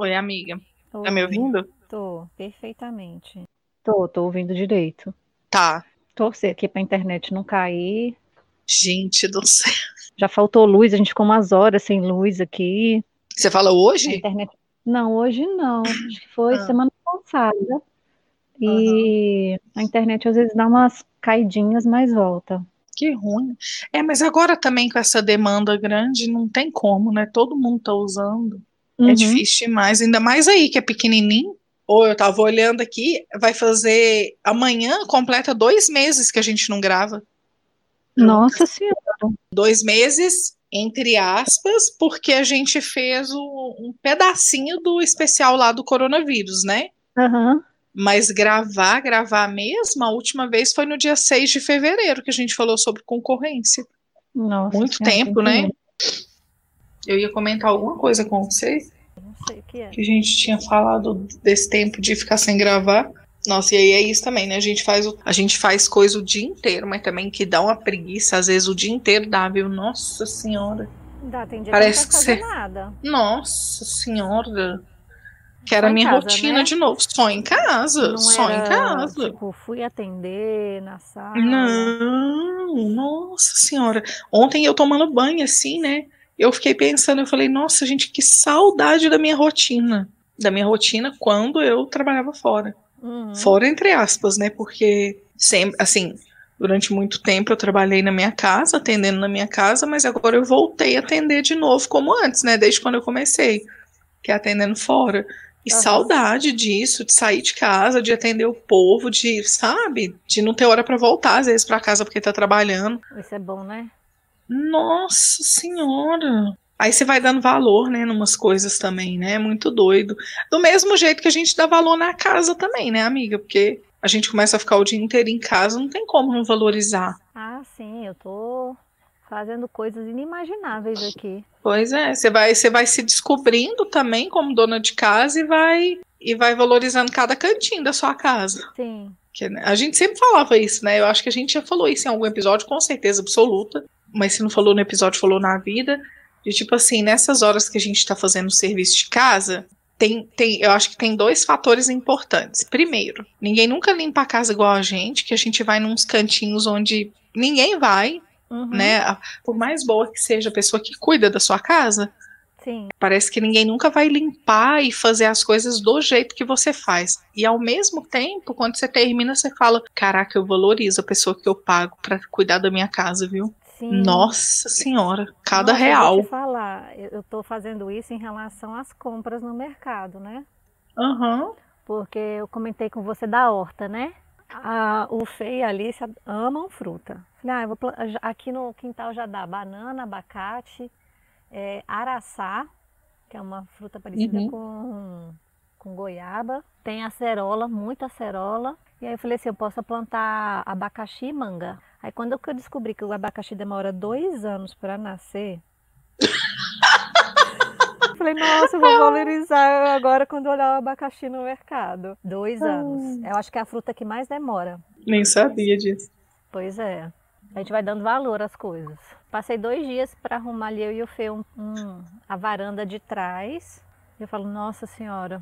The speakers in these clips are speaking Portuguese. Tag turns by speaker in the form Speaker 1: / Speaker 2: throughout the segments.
Speaker 1: Oi, amiga. Oi. Tá me ouvindo?
Speaker 2: Tô, perfeitamente.
Speaker 3: Tô, tô ouvindo direito.
Speaker 1: Tá.
Speaker 3: Torcer aqui pra internet não cair.
Speaker 1: Gente do céu.
Speaker 3: Já faltou luz, a gente ficou umas horas sem luz aqui.
Speaker 1: Você fala hoje?
Speaker 3: Internet... Não, hoje não. Acho que foi ah. semana passada. E uhum. a internet às vezes dá umas caidinhas, mas volta.
Speaker 1: Que ruim. É, mas agora também com essa demanda grande, não tem como, né? Todo mundo tá usando. É uhum. É difícil demais, ainda mais aí que é pequenininho. Ou eu tava olhando aqui, vai fazer amanhã completa dois meses que a gente não grava.
Speaker 3: Nossa Senhora.
Speaker 1: Dois meses, entre aspas, porque a gente fez um, um pedacinho do especial lá do coronavírus, né?
Speaker 3: Uhum.
Speaker 1: Mas gravar, gravar mesmo, a última vez foi no dia 6 de fevereiro que a gente falou sobre concorrência.
Speaker 3: Nossa,
Speaker 1: Muito tempo, né? Eu ia comentar alguma coisa com vocês.
Speaker 2: Não sei o que é.
Speaker 1: Que a gente tinha falado desse tempo de ficar sem gravar. Nossa, e aí é isso também, né? A gente faz, a gente faz coisa o dia inteiro, mas também que dá uma preguiça, às vezes o dia inteiro dá, viu? Nossa senhora.
Speaker 2: Dá, tem dia
Speaker 1: Parece
Speaker 2: que não que ser... nada.
Speaker 1: Nossa senhora. Que era a minha casa, rotina né? de novo. Só em casa. Não só era, em casa.
Speaker 2: Tipo, fui atender na sala.
Speaker 1: Não, nossa senhora. Ontem eu tomando banho assim, né? Eu fiquei pensando, eu falei, nossa, gente, que saudade da minha rotina. Da minha rotina quando eu trabalhava fora. Uhum. Fora, entre aspas, né? Porque sempre, assim, durante muito tempo eu trabalhei na minha casa, atendendo na minha casa, mas agora eu voltei a atender de novo como antes, né? Desde quando eu comecei, que é atendendo fora. E uhum. saudade disso, de sair de casa, de atender o povo, de, sabe? De não ter hora para voltar, às vezes, para casa porque tá trabalhando.
Speaker 2: Isso é bom, né?
Speaker 1: Nossa senhora! Aí você vai dando valor, né, numas coisas também, né? É muito doido. Do mesmo jeito que a gente dá valor na casa também, né, amiga? Porque a gente começa a ficar o dia inteiro em casa, não tem como não valorizar.
Speaker 2: Ah, sim, eu tô fazendo coisas inimagináveis aqui.
Speaker 1: Pois é, você vai, você vai se descobrindo também como dona de casa e vai e vai valorizando cada cantinho da sua casa.
Speaker 2: Sim.
Speaker 1: Que, né, a gente sempre falava isso, né? Eu acho que a gente já falou isso em algum episódio, com certeza absoluta. Mas se não falou no episódio, falou na vida. De tipo assim, nessas horas que a gente está fazendo o serviço de casa, tem, tem, eu acho que tem dois fatores importantes. Primeiro, ninguém nunca limpa a casa igual a gente, que a gente vai nos cantinhos onde ninguém vai, Uhum. Né? Por mais boa que seja a pessoa que cuida da sua casa,
Speaker 2: Sim.
Speaker 1: parece que ninguém nunca vai limpar e fazer as coisas do jeito que você faz. E ao mesmo tempo, quando você termina, você fala: Caraca, eu valorizo a pessoa que eu pago para cuidar da minha casa, viu? Sim. Nossa senhora, cada
Speaker 2: Nossa,
Speaker 1: real.
Speaker 2: Eu te falar, eu tô fazendo isso em relação às compras no mercado, né?
Speaker 1: Aham. Uhum.
Speaker 2: Porque eu comentei com você da horta, né? a, o Fê e a Alice amam fruta. Falei, ah, vou, aqui no quintal já dá banana, abacate, é, araçá, que é uma fruta parecida uhum. com, com goiaba. Tem acerola, muita acerola. E aí eu falei assim, eu posso plantar abacaxi e manga. Aí quando eu descobri que o abacaxi demora dois anos para nascer, Falei, nossa, vou valorizar agora quando olhar o abacaxi no mercado. Dois anos. Eu acho que é a fruta que mais demora.
Speaker 1: Nem sabia disso.
Speaker 2: Pois é. A gente vai dando valor às coisas. Passei dois dias para arrumar ali eu e o Fê um, um, a varanda de trás. E eu falo, nossa senhora,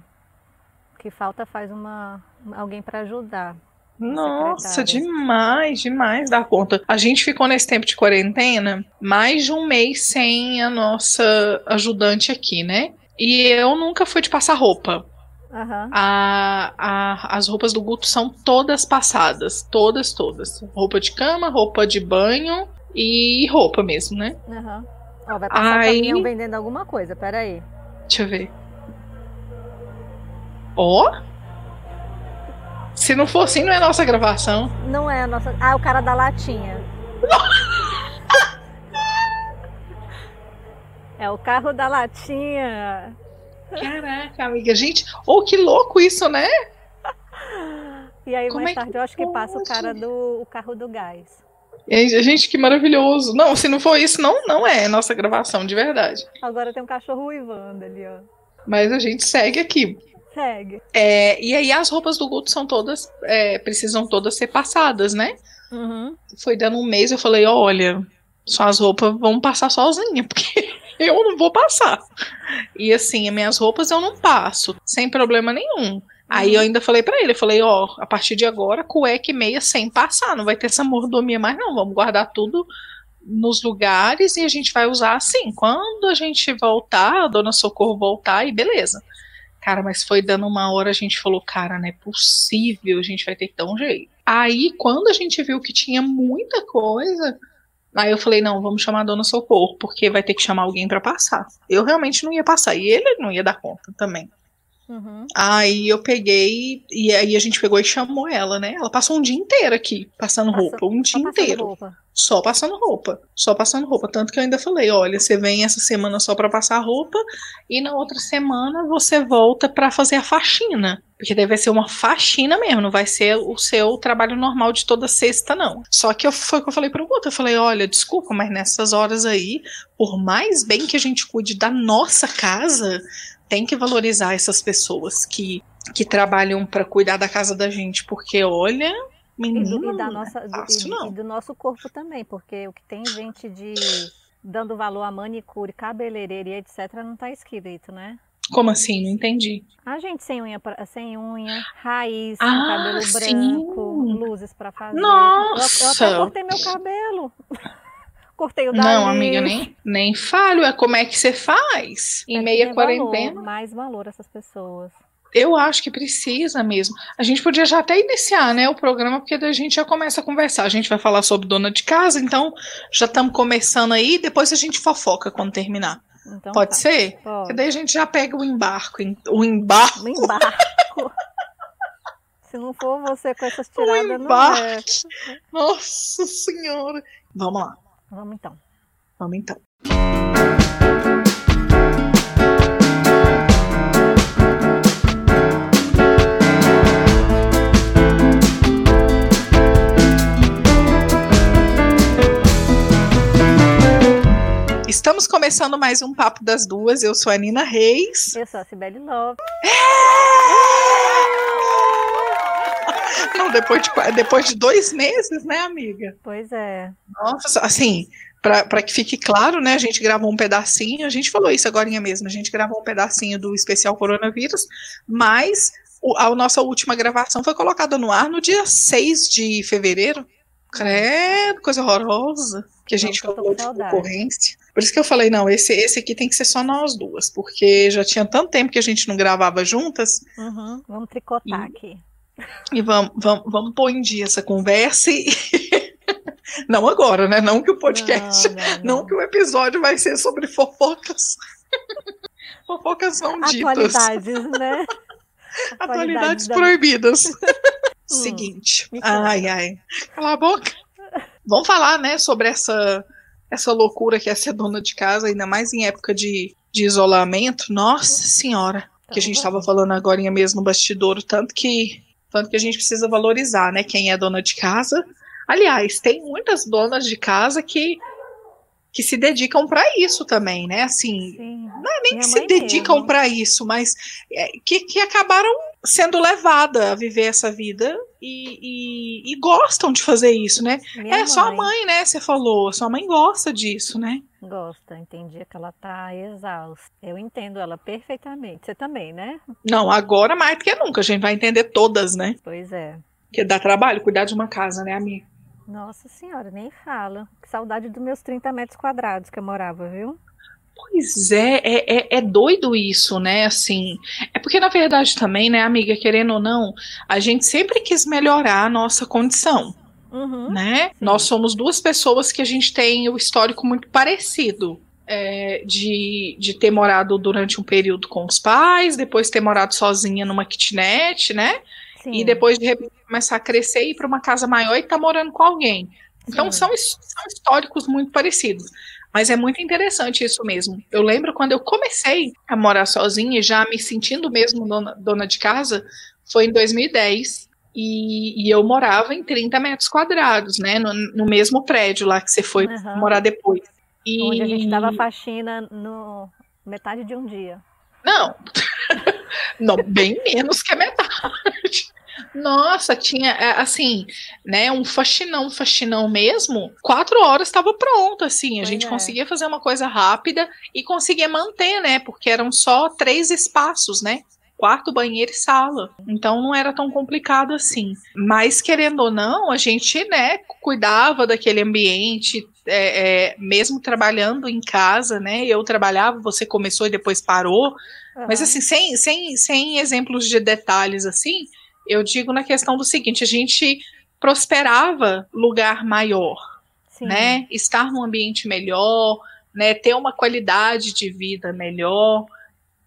Speaker 2: que falta faz uma alguém para ajudar.
Speaker 1: Nossa, demais, demais da conta. A gente ficou nesse tempo de quarentena mais de um mês sem a nossa ajudante aqui, né? E eu nunca fui de passar roupa.
Speaker 2: Uhum.
Speaker 1: A, a, as roupas do Guto são todas passadas. Todas, todas. Roupa de cama, roupa de banho e roupa mesmo, né?
Speaker 2: Uhum. Ó, vai passar Aí... caminhão vendendo alguma coisa, peraí.
Speaker 1: Deixa eu ver. Ó. Oh? Se não for assim, não é nossa gravação.
Speaker 2: Não é a nossa. Ah, o cara da latinha. é o carro da latinha.
Speaker 1: Caraca, amiga, gente, oh, que louco isso, né?
Speaker 2: E aí Como mais é tarde eu acho que passa o cara do o carro do gás.
Speaker 1: Gente, que maravilhoso. Não, se não for isso, não, não é nossa gravação, de verdade.
Speaker 2: Agora tem um cachorro uivando ali, ó.
Speaker 1: Mas a gente segue aqui.
Speaker 2: Segue.
Speaker 1: É, e aí as roupas do Guto são todas, é, precisam todas ser passadas, né?
Speaker 2: Uhum.
Speaker 1: Foi dando um mês, eu falei, olha, só as roupas vão passar sozinha, porque eu não vou passar. E assim, as minhas roupas eu não passo, sem problema nenhum. Aí eu uhum. ainda falei para ele, eu falei, ó, a partir de agora, cueca e meia sem passar, não vai ter essa mordomia mais não, vamos guardar tudo nos lugares e a gente vai usar assim. Quando a gente voltar, a dona Socorro voltar, e beleza. Cara, mas foi dando uma hora, a gente falou, cara, não é possível, a gente vai ter que dar um jeito. Aí, quando a gente viu que tinha muita coisa, aí eu falei, não, vamos chamar a dona Socorro, porque vai ter que chamar alguém para passar. Eu realmente não ia passar, e ele não ia dar conta também. Uhum. Aí eu peguei, e aí a gente pegou e chamou ela, né? Ela passou um dia inteiro aqui, passando Passou, roupa, um dia inteiro. Roupa. Só passando roupa, só passando roupa. Tanto que eu ainda falei: olha, você vem essa semana só para passar roupa, e na outra semana você volta para fazer a faxina. Porque deve ser uma faxina mesmo, não vai ser o seu trabalho normal de toda sexta, não. Só que eu, foi o que eu falei pro outro. Eu falei: olha, desculpa, mas nessas horas aí, por mais bem que a gente cuide da nossa casa, tem que valorizar essas pessoas que, que trabalham para cuidar da casa da gente, porque olha, menino, e do,
Speaker 2: e da nossa, é fácil, do, e, e do nosso corpo também, porque o que tem gente de dando valor a manicure, cabeleireira e etc, não está escrito, né?
Speaker 1: Como assim? Não entendi.
Speaker 2: A gente sem unha, sem unha, raiz, ah, cabelo branco, sim. luzes para fazer.
Speaker 1: Nossa!
Speaker 2: Eu, eu até cortei meu cabelo. cortei o da
Speaker 1: Não, amiga, nem, nem falho. É como é que você faz em é meia quarentena.
Speaker 2: Valor, mais valor essas pessoas.
Speaker 1: Eu acho que precisa mesmo. A gente podia já até iniciar, né, o programa, porque daí a gente já começa a conversar. A gente vai falar sobre dona de casa, então já estamos começando aí, depois a gente fofoca quando terminar. Então, Pode tá. ser? Pode. Porque daí a gente já pega o embarco. O embarco.
Speaker 2: O embarco. Se não for você com essas tiradas, não é.
Speaker 1: Nossa senhora. Vamos lá.
Speaker 2: Vamos então.
Speaker 1: Vamos então. Estamos começando mais um Papo das Duas. Eu sou a Nina Reis.
Speaker 2: Eu sou a Cibele Love.
Speaker 1: Não, depois de, depois de dois meses, né, amiga?
Speaker 2: Pois é.
Speaker 1: Nossa, assim, para que fique claro, né? A gente gravou um pedacinho, a gente falou isso agora mesmo, a gente gravou um pedacinho do especial coronavírus, mas o, a nossa última gravação foi colocada no ar no dia 6 de fevereiro. Credo, coisa horrorosa que a gente falou de concorrência. Por isso que eu falei, não, esse, esse aqui tem que ser só nós duas, porque já tinha tanto tempo que a gente não gravava juntas.
Speaker 2: Uhum, vamos tricotar e, aqui.
Speaker 1: E vamos, vamos, vamos pôr em dia essa conversa e. não agora, né? Não que o podcast. Não, não, não. não que o episódio vai ser sobre fofocas. fofocas não ditas.
Speaker 2: Atualidades, né?
Speaker 1: Atualidades, proibidas. Hum, Seguinte. Ai, ai. Cala a boca. Vamos falar, né, sobre essa essa loucura que é ser dona de casa, ainda mais em época de, de isolamento. Nossa senhora. Que a gente estava falando agora mesmo no bastidor, tanto que tanto que a gente precisa valorizar, né, quem é dona de casa. Aliás, tem muitas donas de casa que que se dedicam para isso também, né? Assim, Sim. não é nem Minha que se dedicam para isso, mas é, que, que acabaram sendo levada a viver essa vida e, e, e gostam de fazer isso, né? Minha é mãe. sua mãe, né? Você falou, sua mãe gosta disso, né?
Speaker 2: Gosta, entendi que ela tá exausta. Eu entendo ela perfeitamente. Você também, né?
Speaker 1: Não, agora mais do que nunca. A gente vai entender todas, né?
Speaker 2: Pois é.
Speaker 1: Que dá trabalho cuidar de uma casa, né, amiga?
Speaker 2: Nossa senhora, nem fala. Que saudade dos meus 30 metros quadrados que eu morava, viu?
Speaker 1: Pois é, é, é, é, doido isso, né? Assim, é porque na verdade também, né, amiga, querendo ou não, a gente sempre quis melhorar a nossa condição, uhum, né? Sim. Nós somos duas pessoas que a gente tem o histórico muito parecido. É, de, de ter morado durante um período com os pais, depois ter morado sozinha numa kitnet, né? Sim. E depois de começar a crescer e ir para uma casa maior e estar tá morando com alguém. Então são, são históricos muito parecidos. Mas é muito interessante isso mesmo. Eu lembro quando eu comecei a morar sozinha, já me sentindo mesmo dona, dona de casa, foi em 2010. E, e, eu morava em 30 metros quadrados, né? No, no mesmo prédio lá que você foi uhum. morar depois.
Speaker 2: E... Onde a gente dava faxina no metade de um dia.
Speaker 1: Não, não bem menos que a metade. Nossa, tinha, é, assim, né, um faxinão, faxinão mesmo, quatro horas estava pronto, assim, a pois gente é. conseguia fazer uma coisa rápida e conseguia manter, né, porque eram só três espaços, né, quarto, banheiro e sala. Então não era tão complicado assim. Mas querendo ou não, a gente, né, cuidava daquele ambiente, é, é, mesmo trabalhando em casa, né? Eu trabalhava, você começou e depois parou. Uhum. Mas assim, sem, sem, sem exemplos de detalhes assim, eu digo na questão do seguinte: a gente prosperava lugar maior, Sim. né? Estar num ambiente melhor, né? Ter uma qualidade de vida melhor.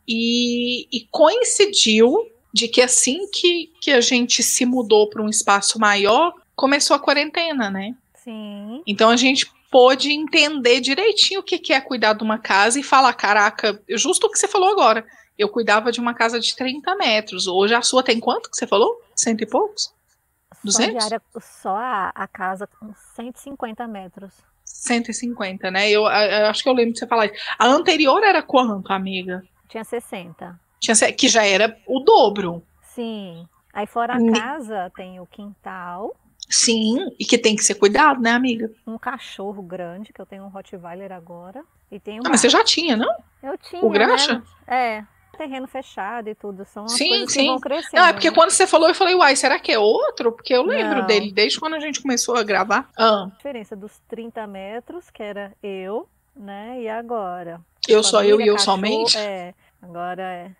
Speaker 1: E, e coincidiu de que assim que, que a gente se mudou para um espaço maior, começou a quarentena, né?
Speaker 2: Sim.
Speaker 1: Então a gente pôde entender direitinho o que, que é cuidar de uma casa e falar: caraca, justo o que você falou agora eu cuidava de uma casa de 30 metros. Hoje a sua tem quanto que você falou? Cento e poucos? 200?
Speaker 2: Só, só a, a casa com 150 metros.
Speaker 1: 150, né? Eu, eu, acho que eu lembro de você falar isso. A anterior era quanto, amiga?
Speaker 2: Tinha 60.
Speaker 1: Tinha, que já era o dobro.
Speaker 2: Sim. Aí fora a casa tem o quintal.
Speaker 1: Sim, e que tem que ser cuidado, né, amiga?
Speaker 2: Um cachorro grande, que eu tenho um Rottweiler agora. E tem um.
Speaker 1: Ah, mas você já tinha, não?
Speaker 2: Eu tinha.
Speaker 1: O graxa?
Speaker 2: Né? É terreno fechado e tudo. São as sim, coisas sim. que vão crescendo.
Speaker 1: Não, é porque né? quando você falou, eu falei, uai, será que é outro? Porque eu lembro Não. dele desde quando a gente começou a gravar. Ah.
Speaker 2: A diferença dos 30 metros, que era eu, né? E agora?
Speaker 1: Eu só eu e eu cachorro, somente?
Speaker 2: É. Agora é,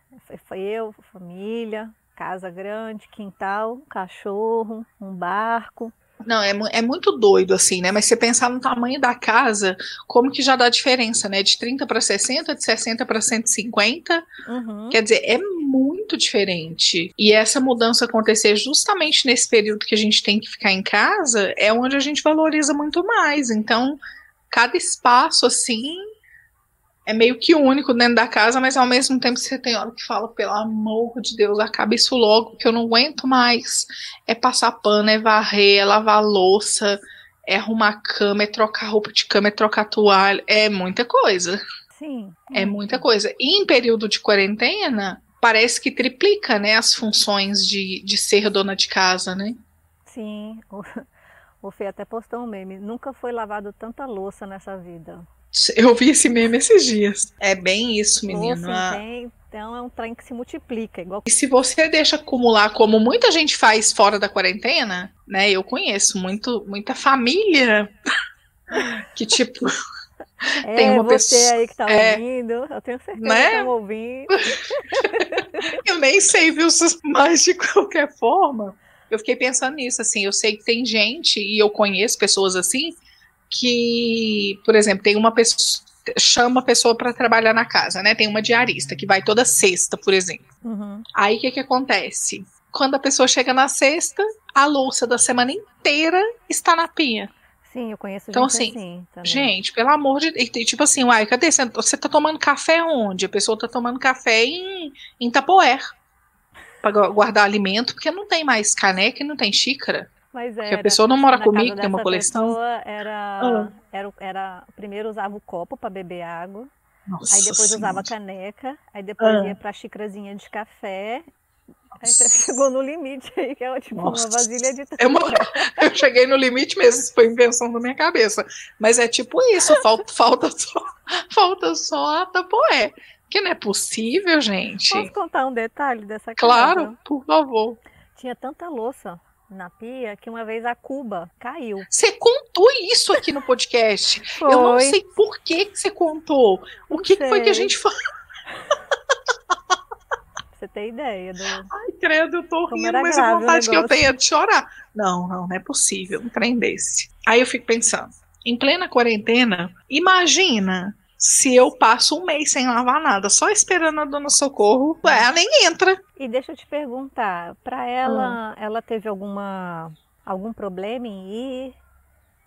Speaker 2: foi eu, família, casa grande, quintal, cachorro, um barco.
Speaker 1: Não, é, é muito doido, assim, né? Mas você pensar no tamanho da casa, como que já dá diferença, né? De 30 para 60, de 60 para 150. Uhum. Quer dizer, é muito diferente. E essa mudança acontecer justamente nesse período que a gente tem que ficar em casa, é onde a gente valoriza muito mais. Então, cada espaço, assim, é meio que único dentro da casa, mas ao mesmo tempo você tem hora que fala, pelo amor de Deus, acaba isso logo, que eu não aguento mais. É passar pano, é varrer, é lavar louça, é arrumar cama, é trocar roupa de cama, é trocar toalha, é muita coisa.
Speaker 2: Sim.
Speaker 1: É muita coisa. E em período de quarentena, parece que triplica, né, as funções de, de ser dona de casa, né?
Speaker 2: Sim. O, o Fê até postou um meme. Nunca foi lavado tanta louça nessa vida.
Speaker 1: Eu vi esse meme esses dias. É bem isso, menino.
Speaker 2: Nossa, então é um trem que se multiplica. Igual...
Speaker 1: E se você deixa acumular, como muita gente faz fora da quarentena, né? Eu conheço muito, muita família que, tipo.
Speaker 2: É, tem uma você pessoa, aí que tá é, ouvindo, eu tenho certeza né? que tá ouvindo.
Speaker 1: eu nem sei, viu, mas de qualquer forma, eu fiquei pensando nisso, assim, eu sei que tem gente, e eu conheço pessoas assim, que, por exemplo, tem uma pessoa chama a pessoa para trabalhar na casa, né? Tem uma diarista que vai toda sexta, por exemplo.
Speaker 2: Uhum.
Speaker 1: Aí o que, que acontece? Quando a pessoa chega na sexta, a louça da semana inteira está na pia.
Speaker 2: Sim, eu conheço
Speaker 1: então, assim,
Speaker 2: assim
Speaker 1: Gente, pelo amor de Deus. Tipo assim, uai, cadê? Você tá tomando café onde? A pessoa tá tomando café em, em Tapoer. Para guardar alimento, porque não tem mais caneca e não tem xícara.
Speaker 2: Mas
Speaker 1: era, Porque a pessoa não mora comigo, tem uma coleção.
Speaker 2: Era, ah. era, era, primeiro usava o copo para beber água. Nossa aí depois senhora. usava caneca, aí depois ah. ia pra xícarazinha de café. Aí você chegou no limite aí, que é tipo Nossa. uma vasilha de
Speaker 1: é uma... Eu cheguei no limite mesmo, isso foi invenção da minha cabeça. Mas é tipo isso, falta, falta, só, falta só a tapoé. Que não é possível, gente.
Speaker 2: Posso contar um detalhe dessa casa?
Speaker 1: Claro, por favor.
Speaker 2: Tinha tanta louça na pia que uma vez a cuba caiu.
Speaker 1: Você contou isso aqui no podcast. Foi. Eu não sei por que, que você contou. O que, que foi que a gente falou?
Speaker 2: Você tem ideia do.
Speaker 1: Ai, credo, eu tô Como rindo, mas a vontade que eu tenho é de chorar. Não, não, não é possível. Um trem desse. Aí eu fico pensando, em plena quarentena, imagina se eu passo um mês sem lavar nada, só esperando a dona Socorro, ela nem entra.
Speaker 2: E deixa eu te perguntar, para ela, ah. ela teve alguma algum problema em ir?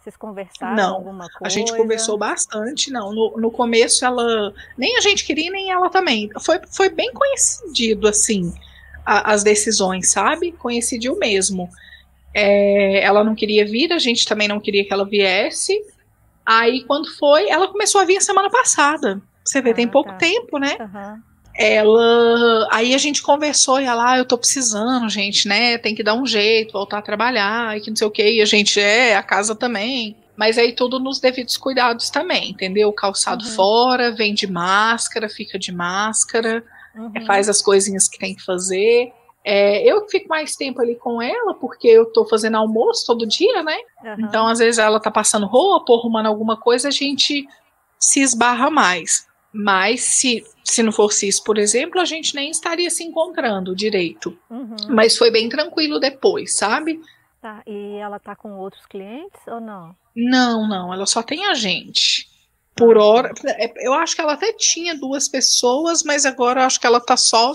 Speaker 2: Vocês conversaram
Speaker 1: não,
Speaker 2: alguma coisa?
Speaker 1: A gente conversou bastante, não. No, no começo ela. Nem a gente queria, nem ela também. Foi, foi bem coincidido, assim, a, as decisões, sabe? Coincidiu mesmo. É, ela não queria vir, a gente também não queria que ela viesse. Aí, quando foi, ela começou a vir a semana passada. Você vê, ah, tem pouco tá. tempo, né?
Speaker 2: Uhum.
Speaker 1: ela. Aí a gente conversou e ela, ah, eu tô precisando, gente, né? Tem que dar um jeito, voltar a trabalhar, e que não sei o que. E a gente é, a casa também. Mas aí tudo nos devidos cuidados também, entendeu? Calçado uhum. fora, vem de máscara, fica de máscara, uhum. faz as coisinhas que tem que fazer. É, eu fico mais tempo ali com ela, porque eu tô fazendo almoço todo dia, né? Uhum. Então, às vezes, ela tá passando roupa, arrumando alguma coisa, a gente se esbarra mais. Mas se, se não fosse isso, por exemplo, a gente nem estaria se encontrando direito. Uhum. Mas foi bem tranquilo depois, sabe?
Speaker 2: Tá. E ela tá com outros clientes ou não?
Speaker 1: Não, não, ela só tem a gente. Por ah. hora, é, eu acho que ela até tinha duas pessoas, mas agora eu acho que ela tá só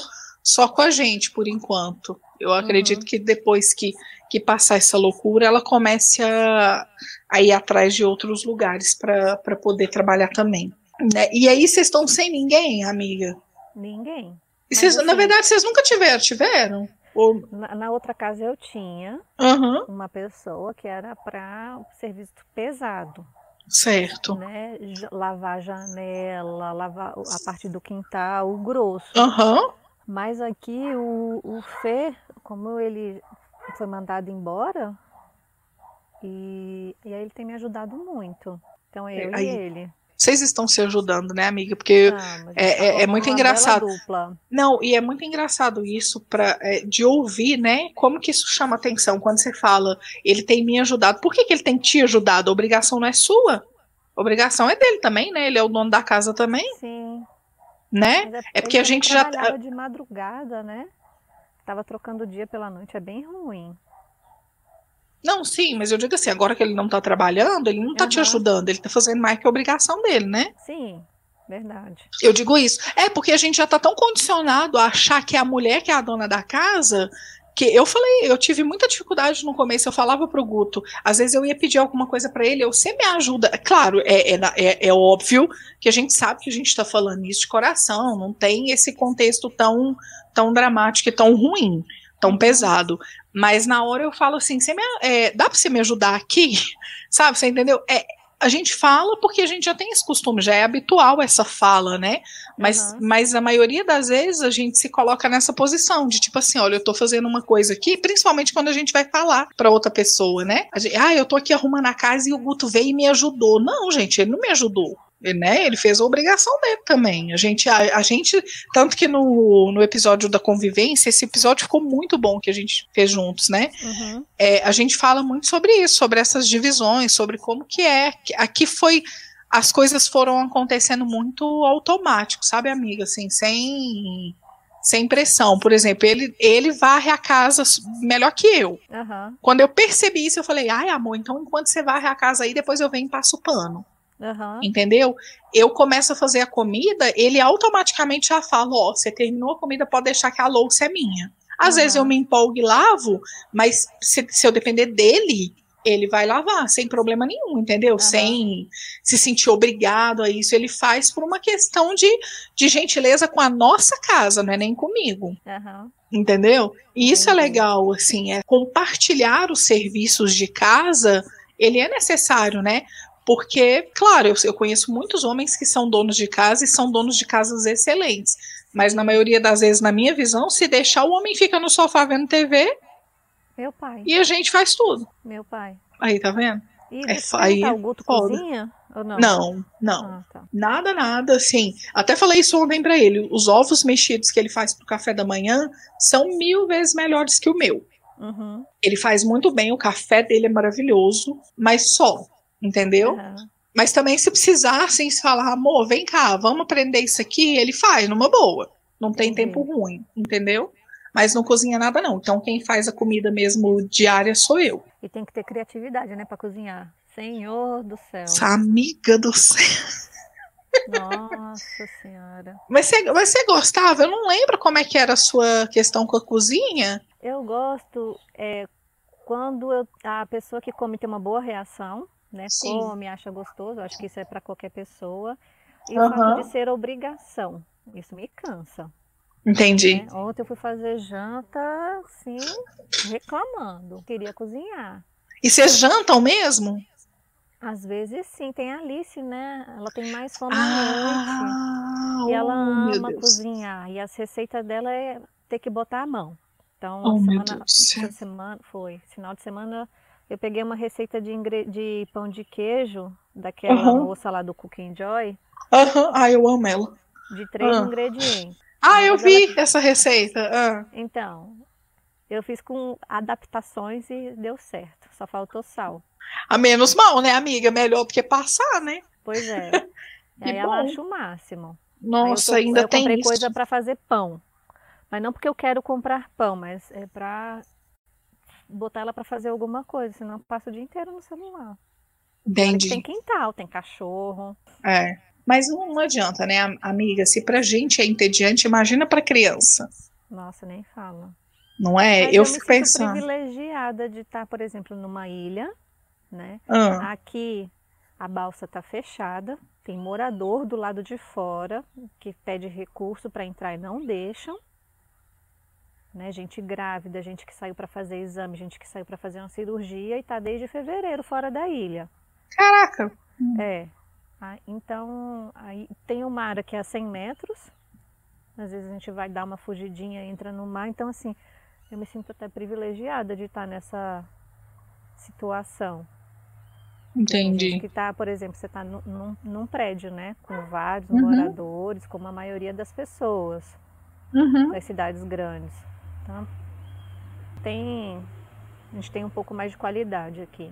Speaker 1: só com a gente por enquanto. Eu acredito uhum. que depois que, que passar essa loucura, ela comece a, a ir atrás de outros lugares para poder trabalhar também. Né? E aí vocês estão sem ninguém, amiga?
Speaker 2: Ninguém.
Speaker 1: E cês, assim, na verdade, vocês nunca tiveram, tiveram?
Speaker 2: Ou... Na, na, outra casa eu tinha uhum. uma pessoa que era para serviço pesado.
Speaker 1: Certo.
Speaker 2: Né? Lavar a janela, lavar a parte do quintal, o grosso.
Speaker 1: Uhum.
Speaker 2: Mas aqui o, o Fê, como ele foi mandado embora, e, e aí ele tem me ajudado muito. Então eu aí, e ele.
Speaker 1: Vocês estão se ajudando, né, amiga? Porque ah, é, é, é muito engraçado. Não, e é muito engraçado isso pra, é, de ouvir, né? Como que isso chama atenção quando você fala, ele tem me ajudado. Por que, que ele tem te ajudado? A obrigação não é sua. A obrigação é dele também, né? Ele é o dono da casa também.
Speaker 2: Sim.
Speaker 1: Né? É, é, porque a gente já.
Speaker 2: Tá de madrugada, né? Tava trocando o dia pela noite, é bem ruim.
Speaker 1: Não, sim, mas eu digo assim, agora que ele não tá trabalhando, ele não tá uhum. te ajudando, ele tá fazendo mais que a obrigação dele, né?
Speaker 2: Sim, verdade.
Speaker 1: Eu digo isso. É porque a gente já tá tão condicionado a achar que é a mulher que é a dona da casa, que eu falei, eu tive muita dificuldade no começo, eu falava pro Guto, às vezes eu ia pedir alguma coisa para ele, eu, você me ajuda, claro, é, é, é, é, óbvio que a gente sabe que a gente tá falando isso de coração, não tem esse contexto tão, tão dramático e tão ruim, tão uhum. pesado, mas na hora eu falo assim, você me, é, dá para você me ajudar aqui? Sabe, você entendeu? É, a gente fala porque a gente já tem esse costume, já é habitual essa fala, né? Mas, uhum. mas a maioria das vezes a gente se coloca nessa posição de tipo assim, olha, eu tô fazendo uma coisa aqui, principalmente quando a gente vai falar para outra pessoa, né? Gente, ah, eu tô aqui arrumando a casa e o Guto veio e me ajudou. Não, gente, ele não me ajudou né? Ele fez a obrigação dele também. A gente, a, a, gente, tanto que no, no episódio da convivência, esse episódio ficou muito bom que a gente fez juntos, né? Uhum. É, a gente fala muito sobre isso, sobre essas divisões, sobre como que é. Aqui foi, as coisas foram acontecendo muito automático, sabe, amiga? Assim, sem sem pressão. Por exemplo, ele, ele varre a casa melhor que eu. Uhum. Quando eu percebi isso, eu falei, ai, amor, então enquanto você varre a casa aí, depois eu venho e passo o pano. Uhum. Entendeu? Eu começo a fazer a comida, ele automaticamente já fala: Ó, oh, você terminou a comida, pode deixar que a louça é minha. Às uhum. vezes eu me empolgo e lavo, mas se, se, eu depender dele, ele vai lavar, sem problema nenhum, entendeu? Uhum. Sem se sentir obrigado a isso. Ele faz por uma questão de, de gentileza com a nossa casa, não é nem comigo. Entendeu? E isso é legal, assim, é compartilhar os serviços de casa ele é necessário, né? Porque, claro, eu, eu conheço muitos homens que são donos de casa e são donos de casas excelentes. Mas na maioria das vezes, na minha visão, se deixar o homem fica no sofá vendo TV.
Speaker 2: Meu pai.
Speaker 1: E a gente faz tudo.
Speaker 2: Meu pai.
Speaker 1: Aí, tá vendo?
Speaker 2: E é, aí, tá, o Guto foda. cozinha? Ou não?
Speaker 1: Não, não. Ah, tá. Nada, nada, assim. Até falei isso ontem pra ele. Os ovos mexidos que ele faz pro café da manhã são mil vezes melhores que o meu. Uhum. Ele faz muito bem, o café dele é maravilhoso, mas só entendeu? Uhum. Mas também se precisar, assim, se falar, amor, vem cá, vamos aprender isso aqui, ele faz numa boa. Não tem uhum. tempo ruim, entendeu? Mas não cozinha nada não. Então quem faz a comida mesmo diária sou eu.
Speaker 2: E tem que ter criatividade, né, para cozinhar. Senhor do céu.
Speaker 1: Essa amiga do céu.
Speaker 2: Nossa senhora.
Speaker 1: Mas você, mas você gostava? Eu não lembro como é que era a sua questão com a cozinha.
Speaker 2: Eu gosto é, quando eu, a pessoa que come tem uma boa reação né? Sim. Come, acha gostoso, acho que isso é para qualquer pessoa. E uhum. o fato de ser obrigação, isso me cansa.
Speaker 1: Entendi.
Speaker 2: Né? Ontem eu fui fazer janta, assim, reclamando. Queria cozinhar.
Speaker 1: E vocês jantam mesmo?
Speaker 2: Às vezes sim, tem a Alice, né? Ela tem mais fome
Speaker 1: Ah,
Speaker 2: noite. E ela
Speaker 1: oh,
Speaker 2: ama cozinhar. E as receitas dela é ter que botar a mão. Então,
Speaker 1: Oh,
Speaker 2: semana, semana foi, final de semana, eu peguei uma receita de, ingre- de pão de queijo daquela
Speaker 1: Aham.
Speaker 2: moça lá do Cooking Joy,
Speaker 1: Aham, Ah, eu amo ela.
Speaker 2: de três
Speaker 1: Ah.
Speaker 2: ingredientes.
Speaker 1: Ah, eu vi essa receita. Ah.
Speaker 2: Então, eu fiz com adaptações e deu certo. Só faltou sal.
Speaker 1: A menos mal, né, amiga? Melhor do que passar, né?
Speaker 2: Pois é. E aí ela
Speaker 1: bom.
Speaker 2: acha o máximo. Eu
Speaker 1: Nossa,
Speaker 2: tô-
Speaker 1: ainda
Speaker 2: eu
Speaker 1: tem
Speaker 2: comprei
Speaker 1: isso.
Speaker 2: coisa para fazer pão. Mas não porque eu quero comprar pão, mas é para botar ela para fazer alguma coisa, senão eu passo o dia inteiro no celular.
Speaker 1: Entendi.
Speaker 2: Tem quintal, tem cachorro.
Speaker 1: É. Mas não, não adianta, né, am- amiga? Se pra gente é entediante, imagina pra criança.
Speaker 2: Nossa, nem fala.
Speaker 1: Não é?
Speaker 2: Mas
Speaker 1: eu
Speaker 2: me
Speaker 1: fico
Speaker 2: sinto
Speaker 1: pensando.
Speaker 2: privilegiada de estar, por exemplo, numa ilha, né?
Speaker 1: Ah,
Speaker 2: Aqui a balsa está fechada, tem morador do lado de fora que pede recurso para entrar e não deixam. Né? Gente grávida, gente que saiu para fazer exame, gente que saiu para fazer uma cirurgia e está desde fevereiro fora da ilha.
Speaker 1: caraca.
Speaker 2: É. Ah, então, aí tem o mar aqui a 100 metros. Às vezes a gente vai dar uma fugidinha, entra no mar. Então, assim, eu me sinto até privilegiada de estar nessa situação.
Speaker 1: Entendi.
Speaker 2: que tá, por exemplo, você está num, num prédio, né? Com vários
Speaker 1: Uhum.
Speaker 2: moradores, como a maioria das pessoas
Speaker 1: Uhum.
Speaker 2: das cidades grandes. Então, tem. A gente tem um pouco mais de qualidade aqui.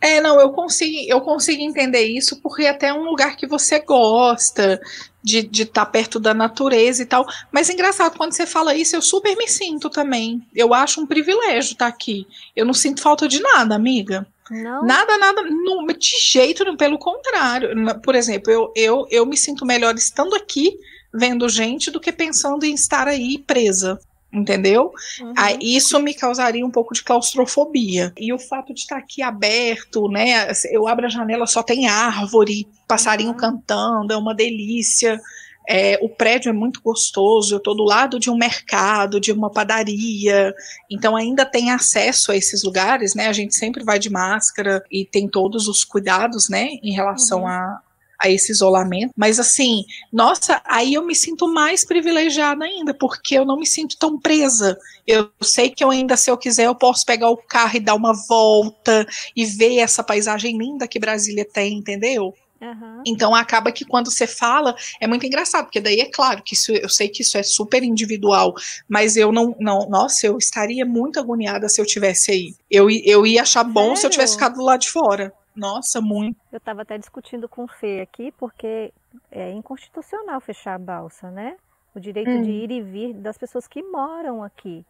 Speaker 1: É, não, eu consigo, eu consigo entender isso porque até é um lugar que você gosta de estar perto da natureza e tal. Mas engraçado, quando você fala isso, eu super me sinto também. Eu acho um privilégio estar aqui. Eu não sinto falta de nada, amiga.
Speaker 2: Não,
Speaker 1: Nada, nada, não, de jeito nenhum, pelo contrário. Por exemplo, eu, eu, eu me sinto melhor estando aqui, vendo gente, do que pensando em estar aí presa. Entendeu?
Speaker 2: Uhum.
Speaker 1: Isso me causaria um pouco de claustrofobia. E o fato de estar aqui aberto, né? Eu abro a janela, só tem árvore, passarinho
Speaker 2: Uhum.
Speaker 1: cantando, é uma delícia. É, o prédio é muito gostoso, eu estou do lado de um mercado, de uma padaria, então ainda tem acesso a esses lugares, né? A gente sempre vai de máscara e tem todos os cuidados, né, em relação
Speaker 2: Uhum.
Speaker 1: a, a esse isolamento. Mas assim, nossa, aí eu me sinto mais privilegiada ainda, porque eu não me sinto tão presa. Eu sei que eu ainda, se eu quiser, eu posso pegar o carro e dar uma volta e ver essa paisagem linda que Brasília tem, entendeu?
Speaker 2: Aham.
Speaker 1: Então acaba que quando você fala, é muito engraçado, porque daí é claro que isso, eu sei que isso é super individual, mas eu não, não nossa, eu estaria muito agoniada se eu tivesse aí. Eu, eu ia achar bom se eu tivesse
Speaker 2: Sério?
Speaker 1: ficado do lado de fora. Nossa, muito.
Speaker 2: Eu estava até discutindo com o Fê aqui, porque é inconstitucional fechar a balsa, né? O direito
Speaker 1: Hum.
Speaker 2: de ir e vir das pessoas que moram aqui.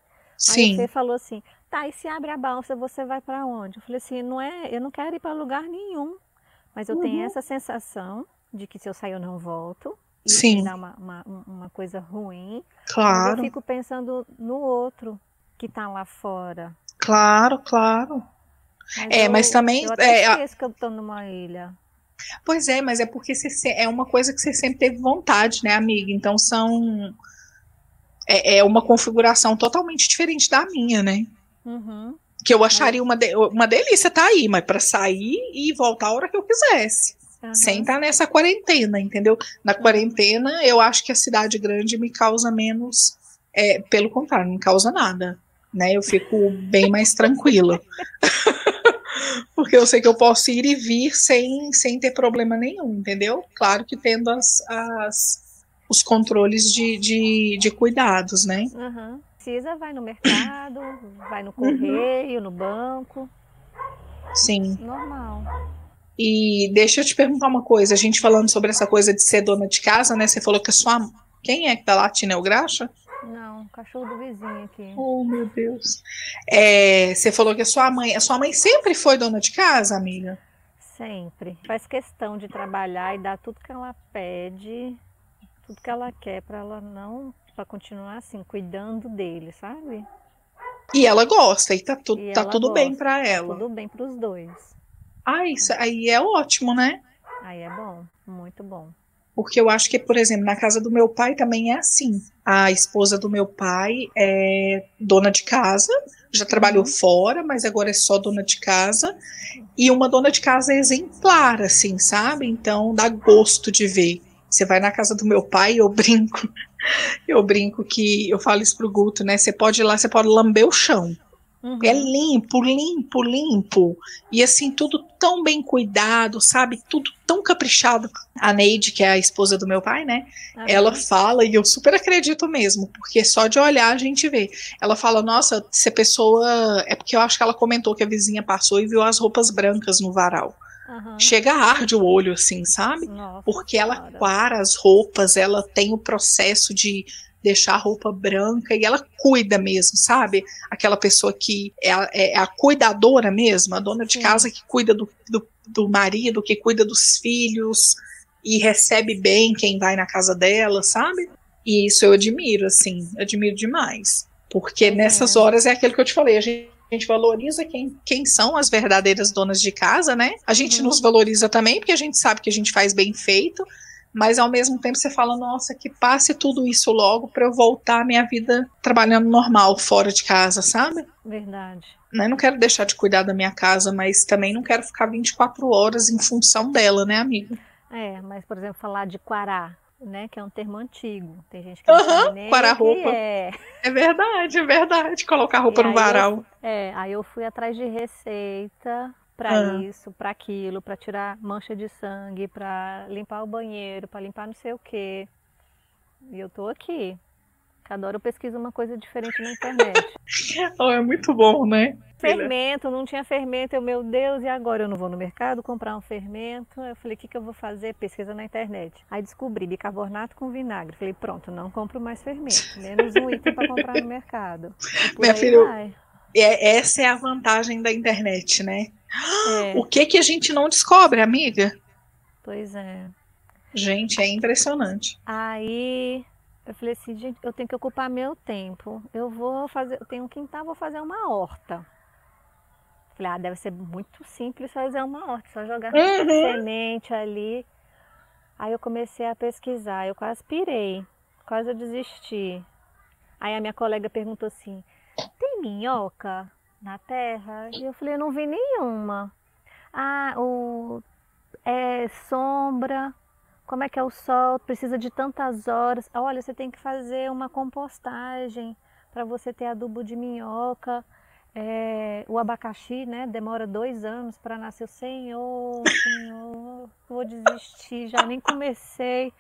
Speaker 2: Aí o
Speaker 1: Sim.
Speaker 2: Fê falou assim: tá, e se abre a balsa, você vai para onde? Eu falei assim: não é, eu não quero ir para lugar nenhum, mas eu tenho
Speaker 1: Uhum.
Speaker 2: essa sensação de que se eu sair eu não volto. Isso
Speaker 1: Sim.
Speaker 2: dá uma, uma, uma coisa ruim. Mas eu
Speaker 1: Claro,
Speaker 2: fico pensando no outro que tá lá fora.
Speaker 1: claro, claro. É,
Speaker 2: eu,
Speaker 1: mas também,
Speaker 2: Eu até
Speaker 1: é,
Speaker 2: esqueço que eu tô numa ilha.
Speaker 1: Pois é, mas é porque você é uma coisa que você sempre teve vontade, né, amiga? Então são. É, é uma configuração totalmente diferente da minha, né?
Speaker 2: Uhum.
Speaker 1: Que eu acharia uma, de- uma delícia estar aí, mas para sair e voltar a hora que eu quisesse.
Speaker 2: aham.
Speaker 1: Sem estar nessa quarentena, entendeu? Na quarentena, eu acho que a cidade grande me causa menos. é, pelo contrário, não me causa nada. Né? Eu fico bem mais tranquila. Porque eu sei que eu posso ir e vir sem, sem ter problema nenhum, entendeu? Claro que tendo as, as- os controles de, de, de cuidados, né?
Speaker 2: Aham. Precisa, vai no mercado, vai
Speaker 1: Uhum.
Speaker 2: no correio, no banco.
Speaker 1: Sim.
Speaker 2: Normal.
Speaker 1: E deixa eu te perguntar uma coisa, a gente falando sobre essa coisa de ser dona de casa, né? Você falou que a sua. Quem é que tá latindo? É o Graxa?
Speaker 2: Não, cachorro do vizinho aqui.
Speaker 1: Oh, meu Deus. É, você falou que a sua mãe. A sua mãe sempre foi dona de casa, amiga?
Speaker 2: Sempre. Faz questão de trabalhar e dar tudo que ela pede, tudo que ela quer para ela não, para continuar assim, cuidando dele, sabe?
Speaker 1: E ela gosta, e tá, tu,
Speaker 2: E
Speaker 1: tá tudo bem
Speaker 2: gosta,
Speaker 1: pra ela.
Speaker 2: Tudo bem para os dois.
Speaker 1: Ah, isso aí é ótimo, né?
Speaker 2: Aí é bom, muito bom.
Speaker 1: Porque eu acho que, por exemplo, na casa do meu pai também é assim. A esposa do meu pai é dona de casa, já trabalhou uhum. fora, mas agora é só dona de casa. E uma dona de casa exemplar, assim, sabe? Então dá gosto de ver. Você vai na casa do meu pai, eu brinco. Eu brinco que eu falo isso pro Guto, né? Você pode ir lá, você pode lamber o chão. Uhum. É limpo, limpo, limpo. E assim, tudo tão bem cuidado, sabe? Tudo tão caprichado. A Neide, que é a esposa do meu pai, né? Uhum. Ela fala, e eu super acredito mesmo, porque só de olhar a gente vê. Ela fala, nossa, se a pessoa. É porque eu acho que ela comentou que a vizinha passou e viu as roupas brancas no varal. Uhum. Chega a arde o olho, assim, sabe? Nossa, Porque ela cara. quara as roupas, ela tem o processo de deixar a roupa branca e ela cuida mesmo, sabe? Aquela pessoa que é a, é a cuidadora mesmo, a dona de casa que cuida do, do, do marido, que cuida dos filhos e recebe bem quem vai na casa dela, sabe? E isso eu admiro, assim, admiro demais. Porque uhum. nessas horas é aquilo que eu te falei, a gente a gente valoriza quem, quem são as verdadeiras donas de casa, né? A gente uhum. nos valoriza também, porque a gente sabe que a gente faz bem feito, mas ao mesmo tempo você fala, nossa, que passe tudo isso logo para eu voltar à minha vida trabalhando normal, fora de casa, sabe?
Speaker 2: Verdade.
Speaker 1: Né? Não quero deixar de cuidar da minha casa, mas também não quero ficar 24 horas em função dela, né, amiga?
Speaker 2: É, mas, por exemplo, falar de Quará, né, que é um termo antigo. Tem gente que não
Speaker 1: sabe nem quarar roupa. É. é verdade, é verdade. Colocar roupa e no varal.
Speaker 2: Eu, é, aí eu fui atrás de receita para ah. isso, para aquilo, para tirar mancha de sangue, para limpar o banheiro, para limpar não sei o quê. E eu tô aqui. Cada hora eu pesquiso uma coisa diferente na internet.
Speaker 1: oh, é muito bom, né?
Speaker 2: Fermento, não tinha fermento. Eu, meu Deus, e agora eu não vou no mercado comprar um fermento? Eu falei, o que, que eu vou fazer? Pesquisa na internet. Aí descobri bicarbonato com vinagre. Falei, pronto, não compro mais fermento. Menos um item para comprar no mercado.
Speaker 1: Minha filha, é, essa é a vantagem da internet, né? É. O que que a gente não descobre, amiga?
Speaker 2: Pois é.
Speaker 1: Gente, é impressionante.
Speaker 2: Aí eu falei assim, gente, eu tenho que ocupar meu tempo. Eu vou fazer, eu tenho um quintal, vou fazer uma horta. Falei, ah, deve ser muito simples fazer uma horta, só jogar uhum. semente ali. Aí eu comecei a pesquisar, eu quase pirei, quase eu desisti. Aí a minha colega perguntou assim, tem minhoca? na terra? E eu falei, não vi nenhuma. Ah, o é sombra, como é que é o sol, precisa de tantas horas. Olha, você tem que fazer uma compostagem para você ter adubo de minhoca. É, o abacaxi, né, demora dois anos para nascer. Senhor, Senhor, vou desistir, já nem comecei.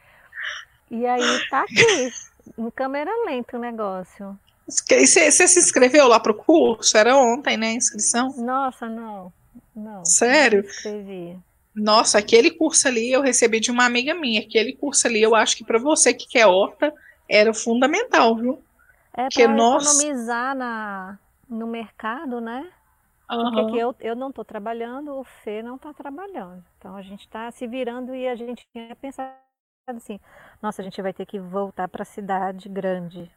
Speaker 2: E aí tá aqui, em câmera lenta o negócio.
Speaker 1: Você, se inscreveu lá pro curso? Era ontem, né, a inscrição?
Speaker 2: Nossa, não. Não.
Speaker 1: Sério?
Speaker 2: Não escrevi.
Speaker 1: Nossa, aquele curso ali eu recebi de uma amiga minha. Aquele curso ali eu acho que para você que quer horta era fundamental, viu?
Speaker 2: É para economizar na, no mercado, né? Uhum. Porque aqui eu, eu não estou trabalhando, o Fê não está trabalhando. Então a gente está se virando e a gente tinha pensado assim: nossa, a gente vai ter que voltar para a cidade grande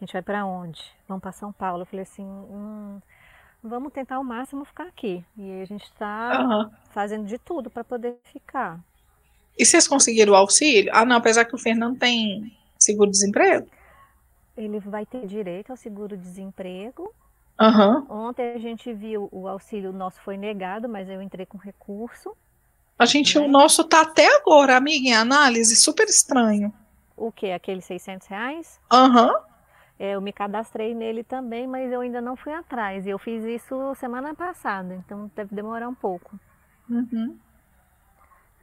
Speaker 2: a gente vai para onde? Vamos para São Paulo. Eu falei assim, hum, vamos tentar ao máximo ficar aqui. E a gente está uhum. fazendo de tudo para poder ficar.
Speaker 1: E vocês conseguiram o auxílio? Ah, não, apesar que o Fernando tem seguro-desemprego.
Speaker 2: Ele vai ter direito ao seguro-desemprego.
Speaker 1: Uhum.
Speaker 2: Ontem a gente viu o auxílio nosso foi negado, mas eu entrei com recurso.
Speaker 1: A gente, né? o nosso tá até agora, amiga, em análise, super estranho.
Speaker 2: O que? Aqueles 600 reais?
Speaker 1: Aham. Uhum.
Speaker 2: É, eu me cadastrei nele também, mas eu ainda não fui atrás. E eu fiz isso semana passada, então deve demorar um pouco.
Speaker 1: Uhum.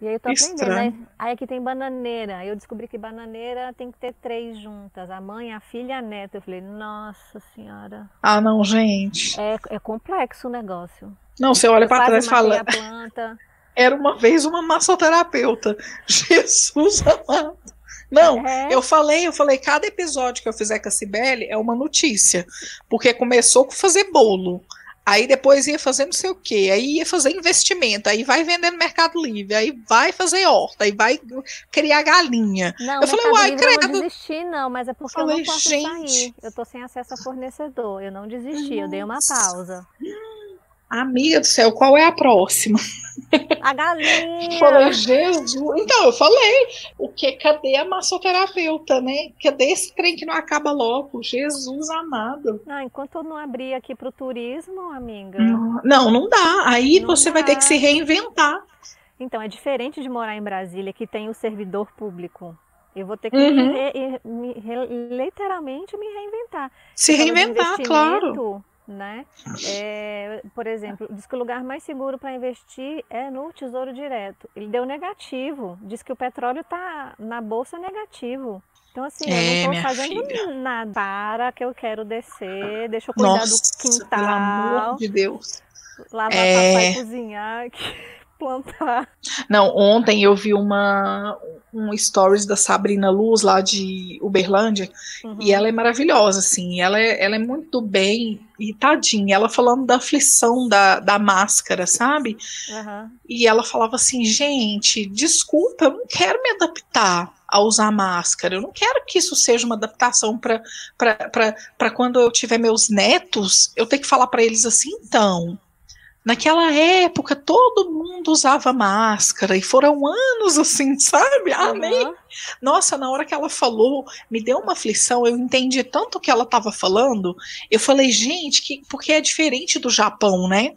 Speaker 2: E aí eu tô Estranho. aprendendo. Né? Aí aqui tem bananeira. Eu descobri que bananeira tem que ter três juntas. A mãe, a filha e a neta. Eu falei, nossa senhora.
Speaker 1: Ah, não, gente.
Speaker 2: É, é complexo o negócio.
Speaker 1: Não, você olha para trás e fala. Era uma vez uma massoterapeuta. Jesus amado. Não, é. eu falei, eu falei, cada episódio que eu fizer com a Cibele é uma notícia. Porque começou com fazer bolo. Aí depois ia fazer não sei o que, aí ia fazer investimento, aí vai vender no Mercado Livre, aí vai fazer horta, aí vai criar galinha.
Speaker 2: Não, eu falei, uai, credo. Eu não desisti, não, mas é porque eu, falei, eu não posso gente... sair. Eu tô sem acesso a fornecedor. Eu não desisti, Nossa. eu dei uma pausa.
Speaker 1: Amiga do céu, qual é a próxima?
Speaker 2: A galinha.
Speaker 1: Falei, Jesus. Então, eu falei, o que? Cadê a massoterapeuta, né? Cadê esse trem que não acaba logo? Jesus amado.
Speaker 2: Não, enquanto eu não abrir aqui pro turismo, amiga.
Speaker 1: Não, não, não dá. Aí não você dá. vai ter que se reinventar.
Speaker 2: Então, é diferente de morar em Brasília, que tem o servidor público. Eu vou ter que uhum. me, me, me, literalmente me reinventar.
Speaker 1: Se reinventar, claro.
Speaker 2: Né? É, por exemplo, diz que o lugar mais seguro para investir é no Tesouro Direto. Ele deu negativo. Diz que o petróleo está na bolsa negativo. Então, assim, é, eu não estou fazendo filha. nada. Para que eu quero descer, deixa eu cuidar Nossa, do quintal. Pelo
Speaker 1: amor de Deus.
Speaker 2: Lavar, é... e cozinhar. Plantar.
Speaker 1: Não, ontem eu vi uma um stories da Sabrina Luz lá de Uberlândia uhum. e ela é maravilhosa, assim, ela é, ela é muito bem e tadinha, ela falando da aflição da, da máscara, sabe? Uhum. E ela falava assim, gente, desculpa, eu não quero me adaptar a usar máscara, eu não quero que isso seja uma adaptação para quando eu tiver meus netos, eu ter que falar para eles assim, então, Naquela época, todo mundo usava máscara e foram anos assim, sabe? Amei. Uhum. Nossa, na hora que ela falou, me deu uma aflição. Eu entendi tanto o que ela estava falando. Eu falei, gente, que, porque é diferente do Japão, né?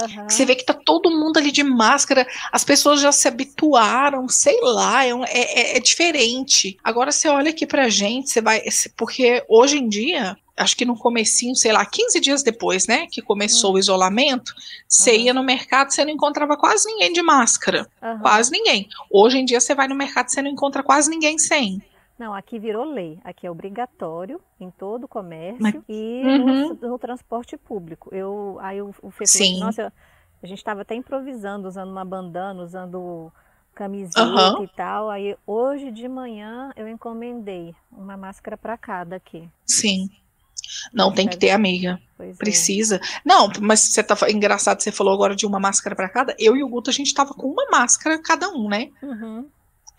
Speaker 1: Uhum. Você vê que tá todo mundo ali de máscara, as pessoas já se habituaram, sei lá, é, é, é diferente. Agora você olha aqui pra gente, você vai. Porque hoje em dia, acho que no comecinho, sei lá, 15 dias depois, né, que começou uhum. o isolamento, você uhum. ia no mercado, você não encontrava quase ninguém de máscara, uhum. quase ninguém. Hoje em dia você vai no mercado, você não encontra quase ninguém sem.
Speaker 2: Não, aqui virou lei. Aqui é obrigatório em todo o comércio Mas... e uhum. no, no, transporte público. Eu, aí o, o Fê falou, nossa, a gente estava até improvisando, usando uma bandana, usando camiseta uhum. e tal. Aí hoje de manhã eu encomendei uma máscara para cada aqui.
Speaker 1: Sim. Não, tem que ter amiga. Pois é. Precisa. É. Não, mas você tá engraçado, você falou agora de uma máscara para cada. Eu e o Guto, a gente tava com uma máscara cada um, né? Uhum.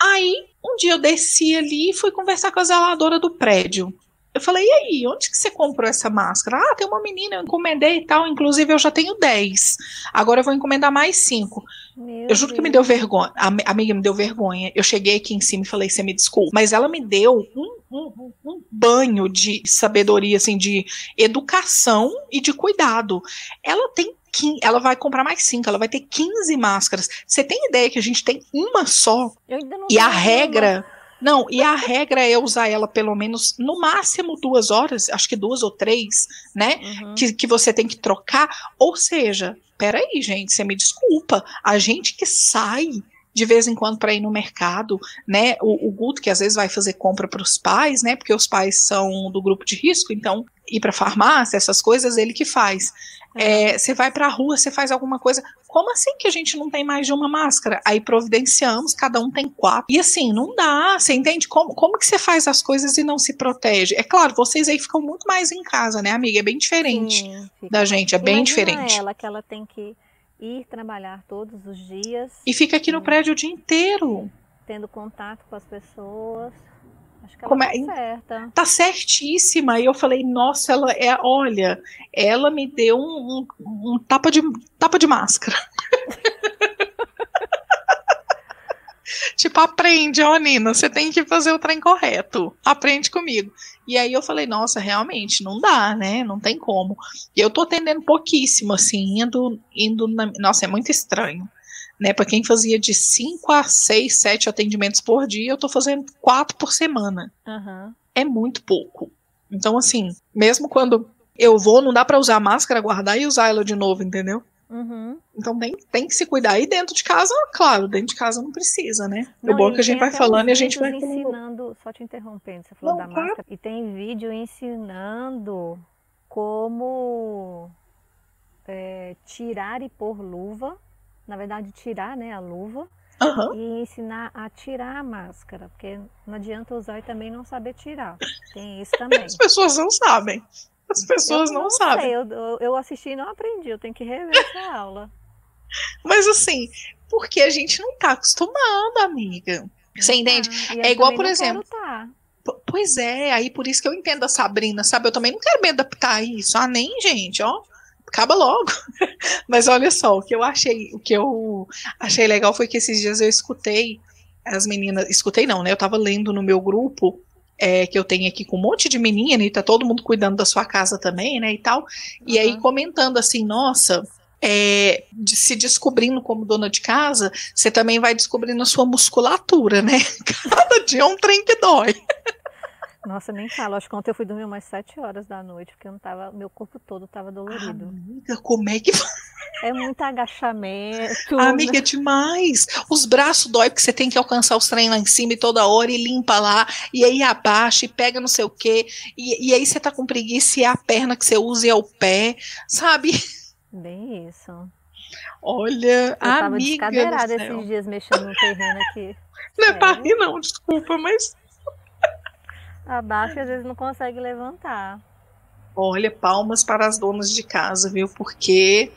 Speaker 1: Aí, um dia eu desci ali e fui conversar com a zeladora do prédio. Eu falei, e aí, onde que você comprou essa máscara? Ah, tem uma menina, eu encomendei e tal. Inclusive, eu já tenho 10. Agora eu vou encomendar mais 5. eu juro Deus. que me deu vergonha. A amiga me deu vergonha. Eu cheguei aqui em cima e falei, você me desculpa. Mas ela me deu um, um, um banho de sabedoria, assim, de educação e de cuidado. Ela tem ela vai comprar mais cinco, ela vai ter 15 máscaras. Você tem ideia que a gente tem uma só? e a regra. Não, e a regra é usar ela pelo menos no máximo duas horas, acho que duas ou três, né? Uhum. Que, que você tem que trocar. Ou seja, peraí, gente, você me desculpa. A gente que sai de vez em quando para ir no mercado, né? O, o Guto, que às vezes vai fazer compra para os pais, né? Porque os pais são do grupo de risco, então ir para farmácia, essas coisas, ele que faz. É, você vai para a rua, você faz alguma coisa. Como assim que a gente não tem mais de uma máscara? Aí providenciamos, cada um tem quatro. E assim, não dá. Você entende como, como que você faz as coisas e não se protege? É claro, vocês aí ficam muito mais em casa, né, amiga? É bem diferente Sim, da gente, é bem diferente.
Speaker 2: ela que ela tem que ir trabalhar todos os dias.
Speaker 1: E fica aqui no prédio o dia inteiro.
Speaker 2: Tendo contato com as pessoas. Acho que ela Como tá é? certa.
Speaker 1: Tá certíssima. E eu falei, nossa, ela é, olha, ela me deu um, um, um tapa, de, tapa de máscara. tipo, aprende, ó, Nina, você tem que fazer o trem correto. Aprende comigo. E aí eu falei, nossa, realmente, não dá, né? Não tem como. E eu tô atendendo pouquíssimo, assim, indo, indo na... Nossa, é muito estranho. Né, para quem fazia de 5 a 6, 7 atendimentos por dia, eu tô fazendo 4 por semana. Uhum. É muito pouco. Então, assim, mesmo quando eu vou, não dá para usar a máscara, guardar e usar ela de novo, entendeu? Uhum. Então tem, tem que se cuidar. E dentro de casa, claro, dentro de casa não precisa, né? Não, o bom é que a gente vai falando e a gente vai
Speaker 2: ensinando, só te interrompendo, você falou não, da claro. máscara. E tem vídeo ensinando como é, tirar e pôr luva. Na verdade, tirar né, a luva. Uhum. E ensinar a tirar a máscara, porque não adianta usar e também não saber tirar. Tem isso também.
Speaker 1: As pessoas não sabem. As pessoas não, não, sabem.
Speaker 2: Eu, eu assisti e não aprendi, eu tenho que rever essa aula.
Speaker 1: Mas assim, porque a gente não tá acostumado, amiga. Você tá. entende? É igual, por exemplo. Tá. Pois é, aí por isso que eu entendo a Sabrina, sabe? Eu também não quero me adaptar a isso. Ah, nem, gente, ó. Acaba logo. Mas olha só, o que eu achei, o que eu achei legal foi que esses dias eu escutei as meninas, escutei não, né? Eu tava lendo no meu grupo é, que eu tenho aqui com um monte de menina e tá todo mundo cuidando da sua casa também, né, e tal. Uhum. E aí comentando assim, nossa, é, de se descobrindo como dona de casa, você também vai descobrindo a sua musculatura, né? Cada dia é um trem que dói.
Speaker 2: Nossa, nem falo. Acho que ontem eu fui dormir umas 7 horas da noite, porque eu não tava, meu corpo todo tava dolorido.
Speaker 1: Amiga, como é que.
Speaker 2: É muito agachamento.
Speaker 1: Amiga, né? é demais. Os braços dói porque você tem que alcançar os trem lá em cima e toda hora e limpa lá, e aí abaixa e pega não sei o quê. E, e aí você tá com preguiça e é a perna que você usa e é o pé, sabe?
Speaker 2: Bem isso.
Speaker 1: Olha,
Speaker 2: eu tava descadeirada esses dias mexendo no terreno aqui.
Speaker 1: Não é pra rir, não, desculpa, mas.
Speaker 2: Abaixa e às vezes não consegue levantar.
Speaker 1: Olha, palmas para as donas de casa, viu? Porque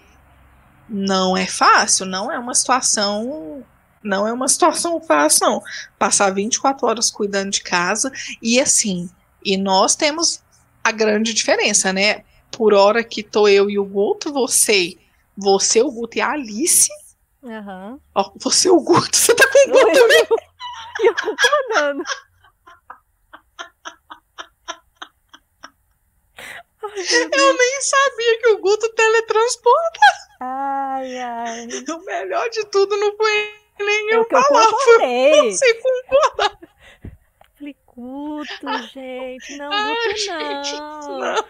Speaker 1: não é fácil, não é uma situação. Não é uma situação fácil, não. Passar 24 horas cuidando de casa e assim. E nós temos a grande diferença, né? Por hora que tô eu e o Guto, você, você, o Guto e a Alice.
Speaker 2: Uhum.
Speaker 1: Ó, você, o Guto, você tá com o Guto também?
Speaker 2: E eu tô andando.
Speaker 1: Eu nem sabia que o Guto teletransporta.
Speaker 2: Ai, ai.
Speaker 1: O melhor de tudo não foi nem
Speaker 2: eu,
Speaker 1: eu falar,
Speaker 2: foi
Speaker 1: você concordar.
Speaker 2: Falei, Guto, gente, não, Ai, Guto gente, não. não.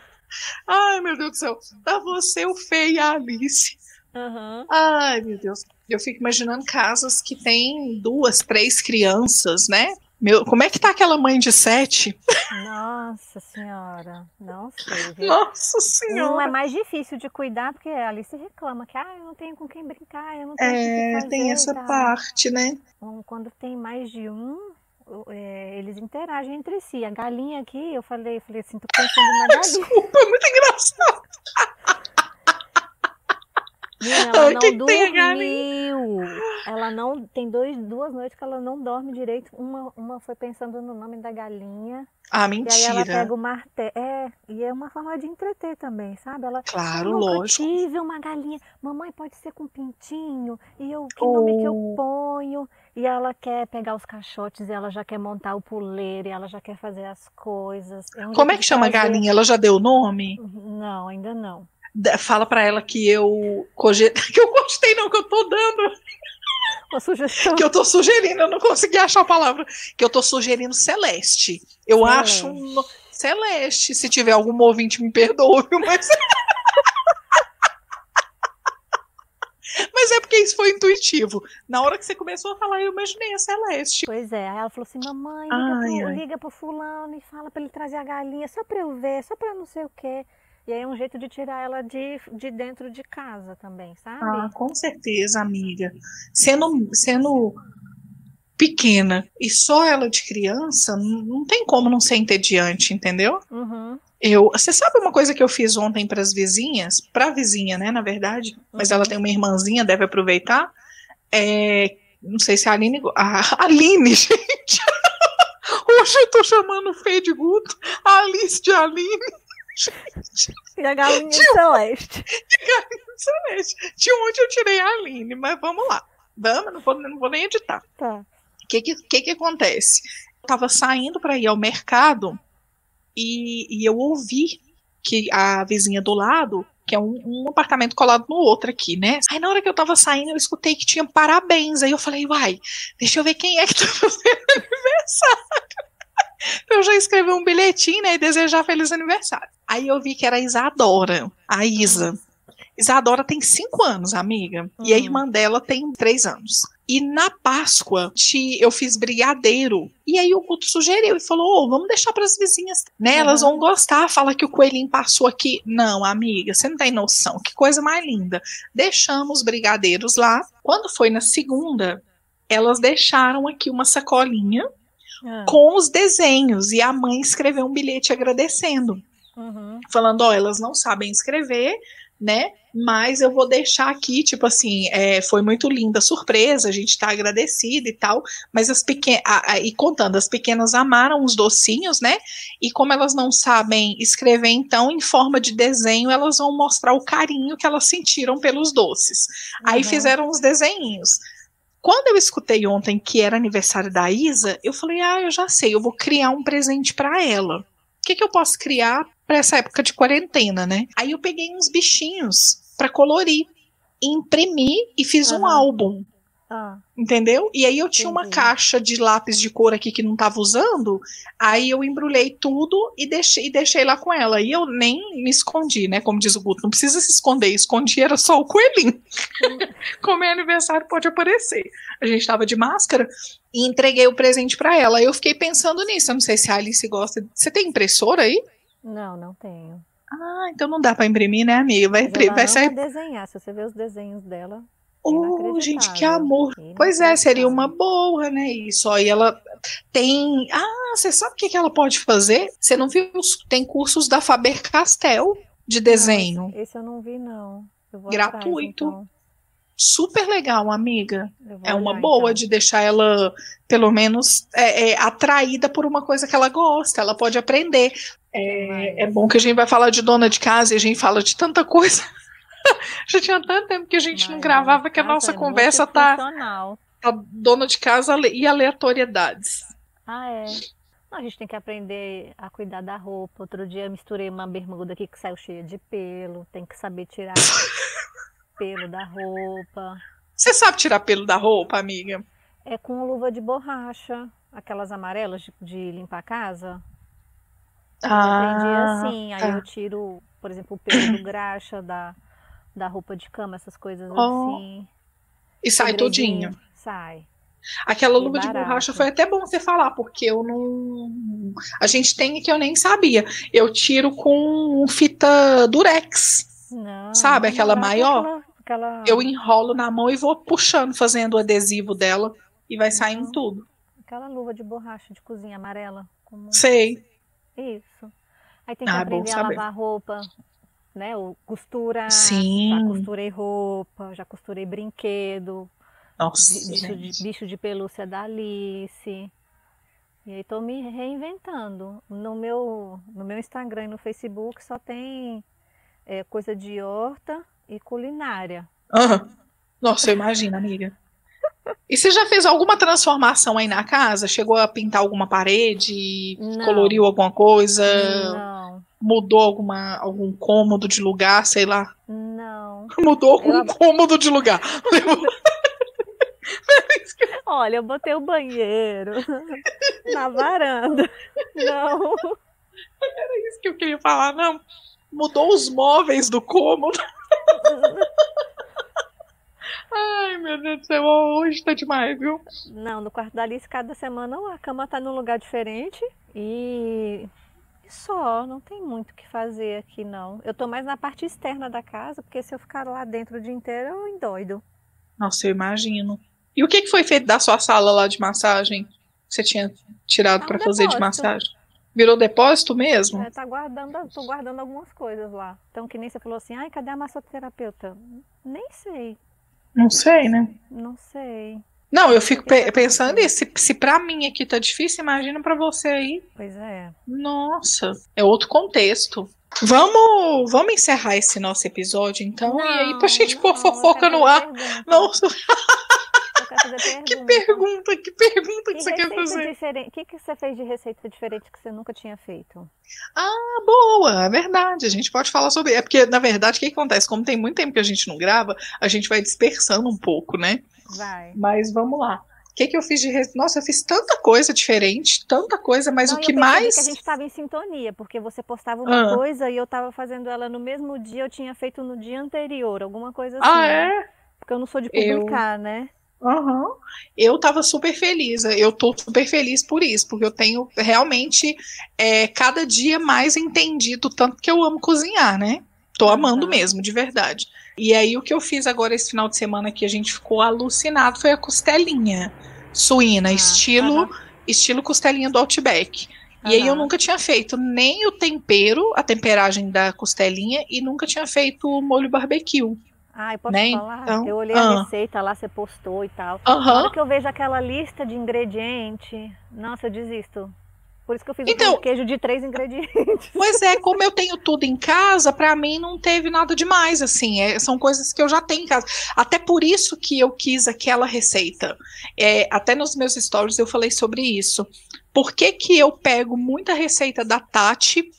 Speaker 1: Ai, meu Deus do céu. Tá você, o Fê e a Alice.
Speaker 2: Uhum.
Speaker 1: Ai, meu Deus. Eu fico imaginando casas que tem duas, três crianças, né? Meu, como é que tá aquela mãe de sete?
Speaker 2: Nossa senhora, não sei. Viu?
Speaker 1: Nossa senhora.
Speaker 2: Um é mais difícil de cuidar, porque a Alice reclama que ah, eu não tenho com quem brincar, eu não tenho É, fazer,
Speaker 1: tem essa parte, né?
Speaker 2: Então, quando tem mais de um, é, eles interagem entre si. A galinha aqui, eu falei, falei assim, tô pensando na galinha.
Speaker 1: Desculpa, é muito engraçado.
Speaker 2: ela não dormiu. Ela não. Tem dois, duas noites que ela não dorme direito. Uma, uma foi pensando no nome da galinha.
Speaker 1: Ah, mentira.
Speaker 2: E aí ela pega o martelo. É, e é uma forma de entreter também, sabe? Ela.
Speaker 1: Claro, lógico.
Speaker 2: Eu tive uma galinha. Mamãe pode ser com pintinho. E eu, que oh. nome que eu ponho? E ela quer pegar os caixotes, e ela já quer montar o puleiro, e ela já quer fazer as coisas.
Speaker 1: É Como é que chama a galinha? Ela já deu o nome?
Speaker 2: Não, ainda não
Speaker 1: fala para ela que eu que eu gostei não que eu tô dando
Speaker 2: uma sugestão
Speaker 1: que eu tô sugerindo eu não consegui achar a palavra que eu tô sugerindo celeste eu celeste. acho um... celeste se tiver algum ouvinte me perdoe mas Mas é porque isso foi intuitivo. Na hora que você começou a falar, eu imaginei a Celeste.
Speaker 2: Pois é. Aí ela falou assim: mamãe, liga, ai, pro, ai. liga pro fulano e fala pra ele trazer a galinha, só pra eu ver, só pra não sei o quê. E aí é um jeito de tirar ela de, de dentro de casa também, sabe?
Speaker 1: Ah, com certeza, amiga. Sendo, sendo pequena e só ela de criança, não tem como não ser entediante, entendeu?
Speaker 2: Uhum.
Speaker 1: Eu, você sabe uma coisa que eu fiz ontem para as vizinhas, para a vizinha, né, na verdade, mas ela uhum. tem uma irmãzinha, deve aproveitar. É, não sei se a Aline, a Aline, gente. Hoje eu tô chamando o Fê de Guto, a Alice de Aline.
Speaker 2: E a galinha de celeste.
Speaker 1: E a galinha celeste. De onde eu tirei a Aline, mas vamos lá. Vamos, não vou, não vou nem editar.
Speaker 2: Tá.
Speaker 1: O que, que, que, que acontece? Eu tava saindo para ir ao mercado e, e eu ouvi que a vizinha do lado que é um, um, apartamento colado no outro aqui, né? Aí na hora que eu tava saindo, eu escutei que tinha parabéns. Aí eu falei, uai, deixa eu ver quem é que tá fazendo aniversário. eu já escrevi um bilhetinho, né, e desejar feliz aniversário. Aí eu vi que era a Isadora, a Isa. Isadora tem cinco anos, amiga, uhum. e a uhum. irmã dela tem três anos. E na Páscoa eu fiz brigadeiro. E aí o Guto sugeriu e falou: oh, vamos deixar para as vizinhas. Né, uhum. Elas vão gostar. Fala que o coelhinho passou aqui. Não, amiga, você não tem noção. Que coisa mais linda. Deixamos brigadeiros lá. Quando foi na segunda, elas deixaram aqui uma sacolinha ah. com os desenhos. E a mãe escreveu um bilhete agradecendo.
Speaker 2: Uhum.
Speaker 1: Falando, ó, elas não sabem escrever, né? Mas eu vou deixar aqui, tipo assim, é, foi muito linda a surpresa, a gente tá agradecida e tal, mas as pequenas, e contando, as pequenas amaram os docinhos, né? E como elas não sabem escrever, então, em forma de desenho, elas vão mostrar o carinho que elas sentiram pelos doces. Uhum. Aí fizeram os desenhinhos. Quando eu escutei ontem que era aniversário da Isa, eu falei: ah, eu já sei, eu vou criar um presente para ela. O que, que eu posso criar para essa época de quarentena, né? Aí eu peguei uns bichinhos para colorir, imprimi e fiz uhum. um álbum. Ah. Entendeu? E aí eu tinha Entendi. uma caixa de lápis de cor aqui que não tava usando, aí eu embrulhei tudo e deixei, e deixei lá com ela. E eu nem me escondi, né? Como diz o Guto, não precisa se esconder, escondi era só o coelhinho. Como é aniversário, pode aparecer. A gente tava de máscara e entreguei o presente para ela. Eu fiquei pensando nisso, eu não sei se a Alice gosta. Você tem impressora aí?
Speaker 2: Não, não tenho.
Speaker 1: Ah, então não dá para imprimir, né, amiga? Vai, vai
Speaker 2: sair. desenhar, se você ver os desenhos dela.
Speaker 1: Oh, gente, que amor. Pois é, seria uma boa, né? Isso aí ela tem. Ah, você sabe o que, que ela pode fazer? Você não viu? Tem cursos da Faber Castell de desenho.
Speaker 2: Não, esse eu não vi, não.
Speaker 1: Gratuito. Atrás, então. Super legal, amiga. É uma olhar, boa então. de deixar ela, pelo menos, é, é, atraída por uma coisa que ela gosta. Ela pode aprender. É, é bom que a gente vai falar de dona de casa e a gente fala de tanta coisa. Já tinha tanto tempo que a gente Mas não gravava que a nossa é conversa tá, tá dona de casa e aleatoriedades.
Speaker 2: Ah, é. a gente tem que aprender a cuidar da roupa. Outro dia eu misturei uma bermuda aqui que saiu cheia de pelo. Tem que saber tirar pelo da roupa.
Speaker 1: Você sabe tirar pelo da roupa, amiga?
Speaker 2: É com luva de borracha, aquelas amarelas de, de limpar a casa. Ah, eu aprendi assim, aí tá. eu tiro, por exemplo, o pelo do graxa, da, da roupa de cama, essas coisas oh. assim.
Speaker 1: E sai todinho.
Speaker 2: Sai.
Speaker 1: Aquela luva de borracha foi até bom você falar, porque eu não. A gente tem que eu nem sabia. Eu tiro com fita durex. Não, sabe? Aquela maior. Aquela, aquela... Eu enrolo na mão e vou puxando, fazendo o adesivo dela e vai saindo não. tudo.
Speaker 2: Aquela luva de borracha de cozinha amarela.
Speaker 1: Como... Sei.
Speaker 2: Isso. Aí tem que ah, aprender a lavar roupa, né? O costurar.
Speaker 1: Sim.
Speaker 2: Já costurei roupa, já costurei brinquedo.
Speaker 1: Nossa.
Speaker 2: Bicho de, bicho de pelúcia da Alice. E aí tô me reinventando. No meu, no meu Instagram e no Facebook só tem é, coisa de horta e culinária.
Speaker 1: Uhum. Nossa, eu imagino, amiga. E você já fez alguma transformação aí na casa? Chegou a pintar alguma parede? Não. Coloriu alguma coisa?
Speaker 2: Não
Speaker 1: mudou alguma, algum cômodo de lugar, sei lá?
Speaker 2: Não.
Speaker 1: Mudou algum eu... cômodo de lugar.
Speaker 2: Olha, eu botei o banheiro na varanda. Não.
Speaker 1: Era isso que eu queria falar, não. Mudou os móveis do cômodo. Ai, meu Deus do céu, hoje tá demais, viu?
Speaker 2: Não, no quarto da Alice, cada semana a cama tá num lugar diferente e só, não tem muito o que fazer aqui não. Eu tô mais na parte externa da casa, porque se eu ficar lá dentro o dia inteiro, eu endoido.
Speaker 1: Nossa, eu imagino. E o que, que foi feito da sua sala lá de massagem? Que você tinha tirado é um para fazer de massagem? Virou depósito mesmo?
Speaker 2: É, tá guardando, tô guardando algumas coisas lá. Então, que nem você falou assim, ai, cadê a massoterapeuta? Nem sei.
Speaker 1: Não sei, né?
Speaker 2: Não sei.
Speaker 1: Não, eu fico pe pensando nisso. Se, se pra mim aqui tá difícil, imagina para você aí.
Speaker 2: Pois é.
Speaker 1: Nossa, é outro contexto. Vamos, vamos encerrar esse nosso episódio, então, não, e aí pra gente pôr fofoca no ar. Nossa. que pergunta, que pergunta que, que você quer fazer?
Speaker 2: O que, que você fez de receita diferente que você nunca tinha feito?
Speaker 1: Ah, boa, é verdade. A gente pode falar sobre. É porque, na verdade, o que acontece? Como tem muito tempo que a gente não grava, a gente vai dispersando um pouco, né?
Speaker 2: Vai.
Speaker 1: Mas vamos lá. O que, que eu fiz de. Nossa, eu fiz tanta coisa diferente, tanta coisa, mas Não, o que mais.
Speaker 2: que a gente estava em sintonia, porque você postava uma ah. coisa e eu estava fazendo ela no mesmo dia, eu tinha feito no dia anterior, alguma coisa assim.
Speaker 1: Ah, né? é?
Speaker 2: Porque eu não sou de publicar, eu... né?
Speaker 1: Uhum. Eu tava super feliz, eu tô super feliz por isso, porque eu tenho realmente é, cada dia mais entendido tanto que eu amo cozinhar, né? Tô amando uhum. mesmo, de verdade. E aí o que eu fiz agora esse final de semana que a gente ficou alucinado foi a costelinha suína, ah, estilo estilo costelinha do Outback. E aí eu nunca tinha feito nem o tempero, a temperagem da costelinha, e nunca tinha feito o molho barbecue.
Speaker 2: Ai, posso né? falar? Então, eu olhei a receita lá, você postou e tal. Uhum. Na hora que eu vejo aquela lista de ingredientes, nossa, eu desisto. Por isso que eu fiz então, um queijo de três ingredientes.
Speaker 1: Pois é, como eu tenho tudo em casa, para mim não teve nada demais, assim. É, são coisas que eu já tenho em casa. Até por isso que eu quis aquela receita. É, até nos meus stories eu falei sobre isso. Por que, que eu pego muita receita da Tati,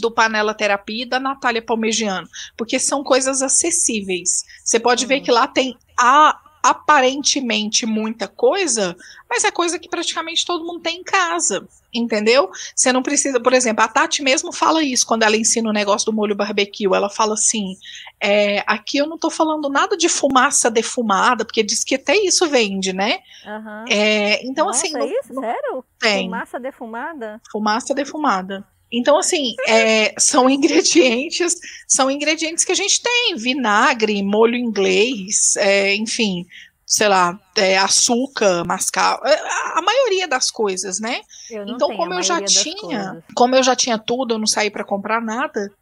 Speaker 1: do Panela Terapia e da Natália Palmegiano? Porque são coisas acessíveis. Você pode ver que lá tem a aparentemente muita coisa, mas é coisa que praticamente todo mundo tem em casa, entendeu? Você não precisa, por exemplo, a Tati mesmo fala isso quando ela ensina o negócio do molho barbecue. Ela fala assim: é, aqui eu não tô falando nada de fumaça defumada, porque diz que até isso vende, né?
Speaker 2: Uhum.
Speaker 1: É, então,
Speaker 2: Nossa,
Speaker 1: assim.
Speaker 2: É isso? Sério?
Speaker 1: Tem.
Speaker 2: Fumaça defumada?
Speaker 1: Fumaça defumada. Então, assim, é, são ingredientes, são ingredientes que a gente tem, vinagre, molho inglês, é, enfim, sei lá, é, açúcar, mascar, é, a maioria das coisas, né? então, como eu já tinha, como eu já tinha tudo, eu não saí para comprar nada.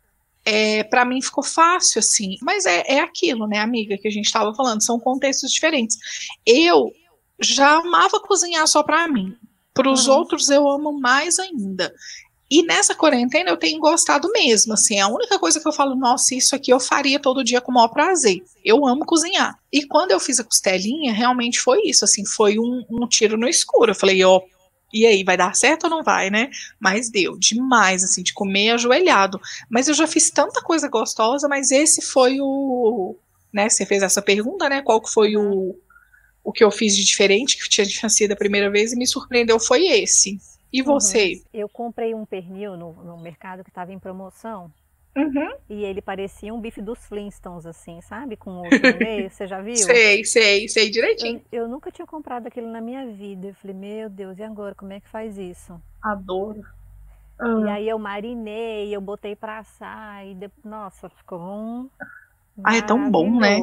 Speaker 1: É, para mim ficou fácil assim, mas é, é aquilo, né, amiga, que a gente estava falando, são contextos diferentes. Eu já amava cozinhar só para mim, para os uhum. outros eu amo mais ainda. E nessa quarentena eu tenho gostado mesmo, assim, a única coisa que eu falo, nossa, isso aqui eu faria todo dia com o maior prazer. Eu amo cozinhar. E quando eu fiz a costelinha, realmente foi isso, assim, foi um, um tiro no escuro. Eu falei, ó, oh, e aí, vai dar certo ou não vai, né? Mas deu demais, assim, de comer ajoelhado. Mas eu já fiz tanta coisa gostosa, mas esse foi o. Né, você fez essa pergunta, né? Qual que foi o, o que eu fiz de diferente, que tinha, tinha sido a primeira vez, e me surpreendeu foi esse. E você? Uhum.
Speaker 2: Eu comprei um pernil no, no mercado que estava em promoção.
Speaker 1: Uhum.
Speaker 2: E ele parecia um bife dos Flintstones, assim, sabe? Com o no meio, você já viu?
Speaker 1: sei, sei, sei direitinho.
Speaker 2: Eu, eu, nunca tinha comprado aquilo na minha vida. Eu falei, meu Deus, e agora? Como é que faz isso?
Speaker 1: Adoro.
Speaker 2: Uhum. E aí eu marinei, eu botei pra assar e de... nossa, ficou um.
Speaker 1: Ah, é tão bom, né?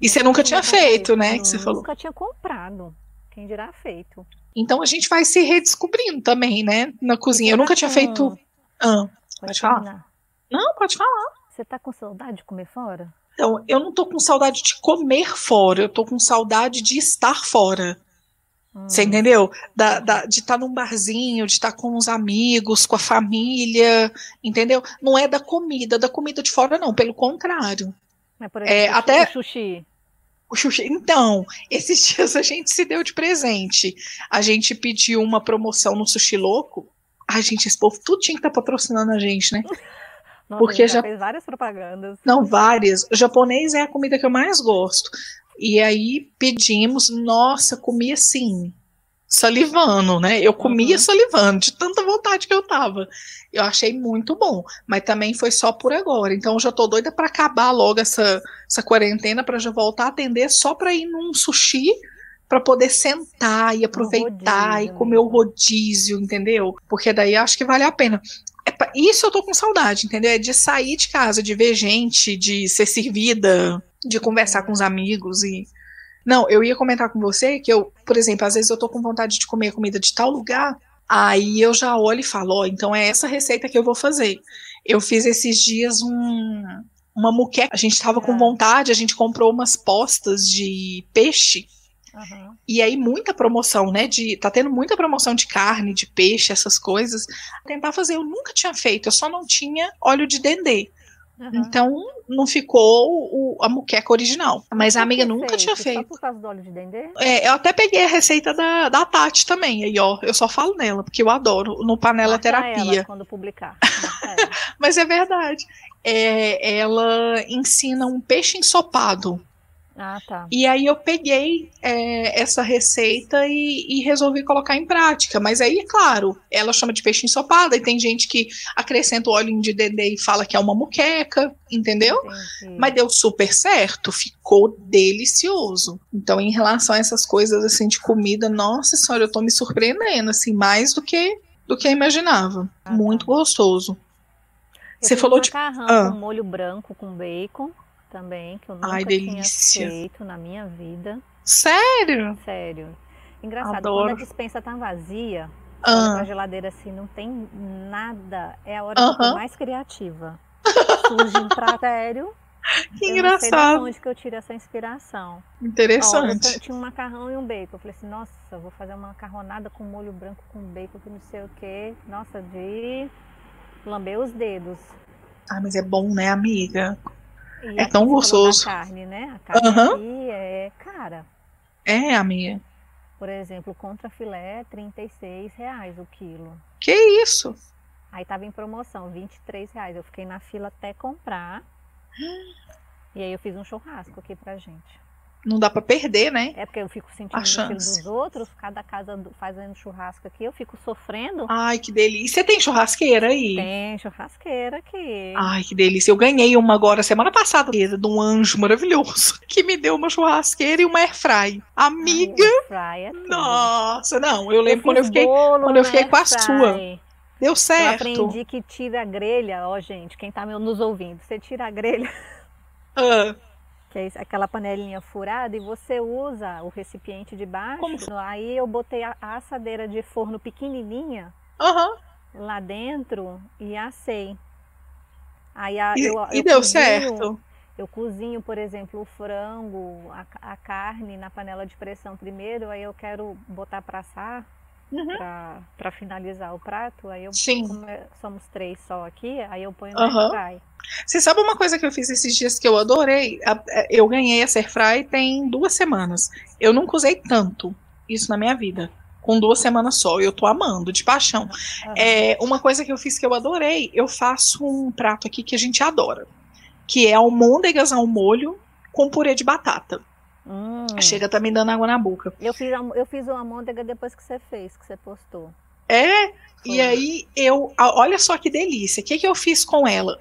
Speaker 1: E você nunca tinha feito, né? Que você falou.
Speaker 2: Nunca tinha comprado. Quem dirá feito.
Speaker 1: Então a gente vai se redescobrindo também, né? Na cozinha. Eu nunca tinha feito. Ah, pode, falar? Não, pode falar.
Speaker 2: Você tá com saudade de comer fora?
Speaker 1: Então, eu não tô com saudade de comer fora, eu tô com saudade de estar fora. Hum. Você entendeu? Da, da, de estar tá num barzinho, de estar tá com os amigos, com a família, entendeu? Não é da comida, da comida de fora, não, pelo contrário.
Speaker 2: Por exemplo, é, até sushi.
Speaker 1: O Xuxa. Então, esses dias a gente se deu de presente. A gente pediu uma promoção no Sushi Louco. Ai, gente, esse povo tudo tinha que estar tá patrocinando a gente, né?
Speaker 2: Nossa, Porque já fez várias propagandas.
Speaker 1: Não, várias. O japonês é a comida que eu mais gosto. E aí pedimos, nossa, comi assim, salivando, né? Eu comia uhum. salivando, de tanta vontade que eu tava. Eu achei muito bom, mas também foi só por agora. Então eu já tô doida para acabar logo essa, essa quarentena para já voltar a atender só para ir num sushi para poder sentar e aproveitar rodízio, e comer o rodízio, entendeu? Porque daí acho que vale a pena. É pra, isso eu tô com saudade, entendeu? É de sair de casa, de ver gente, de ser servida, de conversar com os amigos e não, eu ia comentar com você que eu, por exemplo, às vezes eu tô com vontade de comer comida de tal lugar, aí eu já olho e falo, ó, oh, então é essa receita que eu vou fazer. Eu fiz esses dias um, uma muqueca, a gente estava com vontade, a gente comprou umas postas de peixe, Uhum. E aí, muita promoção, né? De, tá tendo muita promoção de carne, de peixe, essas coisas. Tentar fazer, eu nunca tinha feito, eu só não tinha óleo de dendê. Uhum. Então, não ficou o, a muqueca original. Mas a amiga nunca tinha feito. Só
Speaker 2: por causa do óleo de dendê?
Speaker 1: É, eu até peguei a receita da, da Tati também. Aí, ó, eu só falo nela, porque eu adoro, no Panela Marca Terapia.
Speaker 2: Ela quando publicar.
Speaker 1: Mas é verdade. É, ela ensina um peixe ensopado.
Speaker 2: Ah, tá.
Speaker 1: E aí eu peguei é, essa receita e, e, resolvi colocar em prática. Mas aí, é claro, ela chama de peixe ensopado, e tem gente que acrescenta o óleo de dendê e fala que é uma muqueca, entendeu? Entendi. Mas deu super certo, ficou delicioso. Então, em relação a essas coisas assim de comida, nossa senhora, eu tô me surpreendendo, assim, mais do que do que eu imaginava. Ah, Muito tá. gostoso.
Speaker 2: Eu Você falou de macarrão ah. com molho branco com bacon também, que eu nunca Ai, tinha feito na minha vida.
Speaker 1: Sério?
Speaker 2: Sério. Engraçado, Adoro. quando a dispensa tá vazia, ah. pra geladeira assim, não tem nada. É a hora que eu tô mais criativa. Surge um prato aéreo.
Speaker 1: Que eu engraçado.
Speaker 2: Onde que eu tiro essa inspiração.
Speaker 1: Interessante.
Speaker 2: Ó, eu tinha um macarrão e um bacon. Eu falei assim, nossa, vou fazer uma macarronada com molho branco com bacon, que não sei o quê. Nossa, de lamber os dedos.
Speaker 1: Ah, mas é bom, né, amiga? E é tão gostoso.
Speaker 2: A carne, né? A carne uhum. aqui é cara.
Speaker 1: É, amiga.
Speaker 2: Por exemplo, contra filé, 36 reais o quilo.
Speaker 1: Que isso?
Speaker 2: Aí tava em promoção, 23 reais. Eu fiquei na fila até comprar. E aí eu fiz um churrasco aqui pra gente
Speaker 1: não dá para perder, né?
Speaker 2: É porque eu fico sentindo o dos outros, cada casa fazendo churrasco aqui, eu fico sofrendo.
Speaker 1: Ai, que delícia. Tem churrasqueira aí?
Speaker 2: Tem churrasqueira aqui.
Speaker 1: Ai, que delícia. Eu ganhei uma agora semana passada de um anjo maravilhoso que me deu uma churrasqueira e uma airfry. Amiga.
Speaker 2: Ai, é
Speaker 1: Nossa, não, eu lembro eu quando eu fiquei quando eu fiquei com a sua. Deu certo.
Speaker 2: Eu aprendi que tira a grelha, ó, gente, quem tá nos ouvindo, você tira a grelha.
Speaker 1: Ah
Speaker 2: que é aquela panelinha furada, e você usa o recipiente de baixo. Como? Aí eu botei a assadeira de forno pequenininha
Speaker 1: uhum.
Speaker 2: lá dentro e assei. Aí a,
Speaker 1: e,
Speaker 2: eu,
Speaker 1: e eu deu cozinho, certo?
Speaker 2: Eu cozinho, por exemplo, o frango, a, a, carne na panela de pressão primeiro, aí eu quero botar para assar. Uhum. para finalizar o prato, aí eu
Speaker 1: Sim.
Speaker 2: É, somos três só aqui, aí eu ponho no uhum. fry.
Speaker 1: Você sabe uma coisa que eu fiz esses dias que eu adorei? É, eu ganhei a Airfry tem duas semanas. Eu nunca usei tanto isso na minha vida. Com duas semanas só. Eu tô amando, de paixão. Uhum. É, uma coisa que eu fiz que eu adorei, eu faço um prato aqui que a gente adora. Que é almôndegas ao molho com purê de batata. Hum. Chega tá me dando água na boca.
Speaker 2: Eu fiz, eu fiz o almôndega depois que você fez, que você postou.
Speaker 1: É, e aí eu, olha só que delícia. O que, que eu fiz com ela?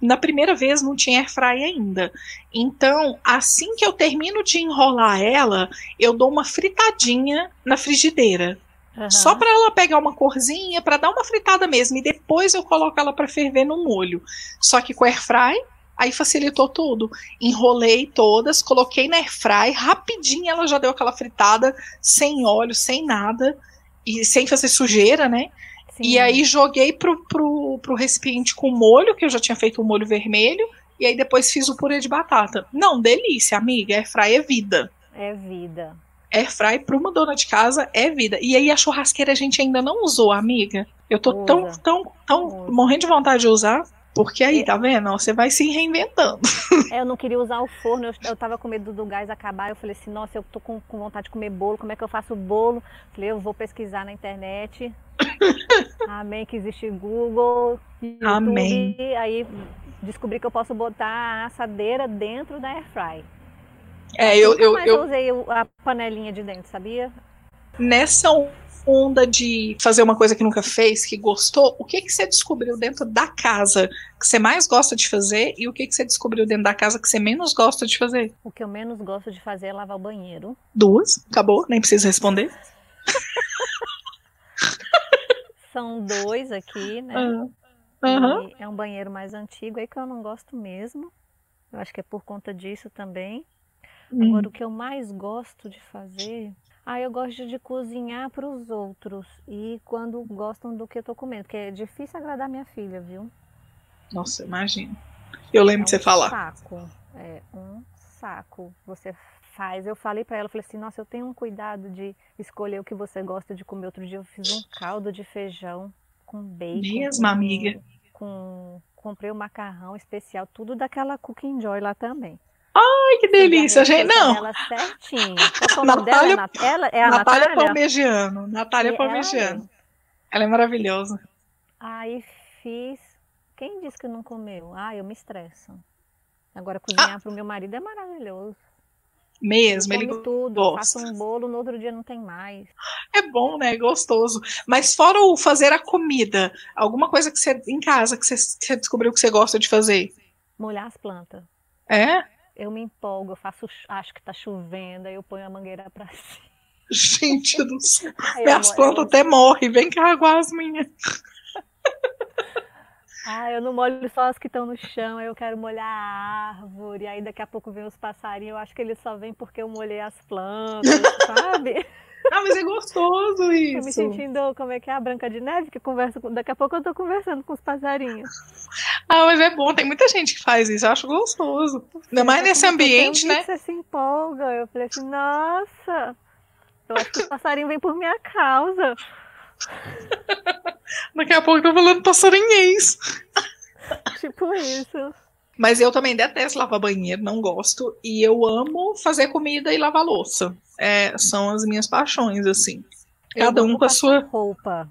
Speaker 1: na primeira vez não tinha airfry ainda. Então, assim que eu termino de enrolar ela, eu dou uma fritadinha na frigideira. Uhum. Só para ela pegar uma corzinha, para dar uma fritada mesmo. E depois eu coloco ela para ferver no molho. Só que com airfry, aí facilitou tudo. Enrolei todas, coloquei na airfry, rapidinho ela já deu aquela fritada, sem óleo, sem nada. E sem fazer sujeira, né? Sim. E aí joguei pro, pro, pro recipiente com molho, que eu já tinha feito o um molho vermelho, e aí depois fiz o purê de batata. Não, delícia, amiga. Airfry é vida.
Speaker 2: É vida.
Speaker 1: Airfry para uma dona de casa é vida. E aí a churrasqueira a gente ainda não usou, amiga. Eu tô Usa. tão, tão, tão Usa. morrendo de vontade de usar. Porque aí, é. tá vendo? Você vai se reinventando.
Speaker 2: É, eu não queria usar o forno, eu, eu tava com medo do gás acabar. Eu falei assim, nossa, eu tô com, com vontade de comer bolo, como é que eu faço bolo? Falei, eu vou pesquisar na internet. Amém, que existe Google, YouTube. Amém. Aí descobri que eu posso botar a assadeira dentro da airfry.
Speaker 1: É, eu, eu,
Speaker 2: eu, eu usei a panelinha de dentro, sabia?
Speaker 1: Nessa onda de fazer uma coisa que nunca fez, que gostou, o que que você descobriu dentro da casa que você mais gosta de fazer e o que que você descobriu dentro da casa que você menos gosta de fazer?
Speaker 2: O que eu menos gosto de fazer é lavar o banheiro.
Speaker 1: Duas, acabou, nem precisa responder.
Speaker 2: São dois aqui, né?
Speaker 1: Uhum. Uhum.
Speaker 2: É um banheiro mais antigo aí que eu não gosto mesmo. Eu acho que é por conta disso também. Agora, o que eu mais gosto de fazer ah, eu gosto de cozinhar para os outros e quando gostam do que eu estou comendo, porque é difícil agradar minha filha, viu?
Speaker 1: Nossa, imagina. Eu lembro é de você
Speaker 2: um
Speaker 1: falar.
Speaker 2: Saco, é um saco. Você faz. Eu falei para ela, falei assim, nossa, eu tenho um cuidado de escolher o que você gosta de comer. Outro dia eu fiz um caldo de feijão com bacon.
Speaker 1: Mesmo, com, amiga.
Speaker 2: Com, comprei um macarrão especial, tudo daquela Cooking Joy lá também.
Speaker 1: Ai, que delícia, gente. Não.
Speaker 2: Ela certinho. Qual Natália, dela? Ela é a Natália?
Speaker 1: Natália Palmegiano. Natália Palmegiano. Ela é maravilhosa.
Speaker 2: Aí fiz. Quem disse que não comeu? Ah, eu me estresso. Agora cozinhar ah. para o meu marido é maravilhoso.
Speaker 1: Mesmo,
Speaker 2: ele tudo.
Speaker 1: Gosta.
Speaker 2: Faço um bolo, no outro dia não tem mais.
Speaker 1: É bom, né? É gostoso. Mas fora o fazer a comida, alguma coisa que você em casa que você, que você descobriu que você gosta de fazer?
Speaker 2: Molhar as plantas.
Speaker 1: É?
Speaker 2: Eu me empolgo, eu faço, acho que tá chovendo, aí eu ponho a mangueira pra cima.
Speaker 1: Gente do céu. Minhas plantas até morrem, vem aguar as minhas.
Speaker 2: Ah, eu não molho só as que estão no chão, eu quero molhar a árvore, aí daqui a pouco vem os passarinhos, eu acho que eles só vêm porque eu molhei as plantas, sabe?
Speaker 1: Ah, mas é gostoso isso.
Speaker 2: Tô me sentindo, como é que é, a Branca de Neve, que conversa com... Daqui a pouco eu tô conversando com os passarinhos.
Speaker 1: Ah, mas é bom, tem muita gente que faz isso, eu acho gostoso. Ainda mais nesse ambiente, né?
Speaker 2: Você se empolga. Eu falei assim, nossa, eu acho que o passarinho vem por minha causa.
Speaker 1: Daqui a pouco eu tô falando passarinhês.
Speaker 2: Tipo isso.
Speaker 1: Mas eu também detesto lavar banheiro, não gosto. E eu amo fazer comida e lavar louça. É, são as minhas paixões, assim. Cada um com a sua.
Speaker 2: roupa.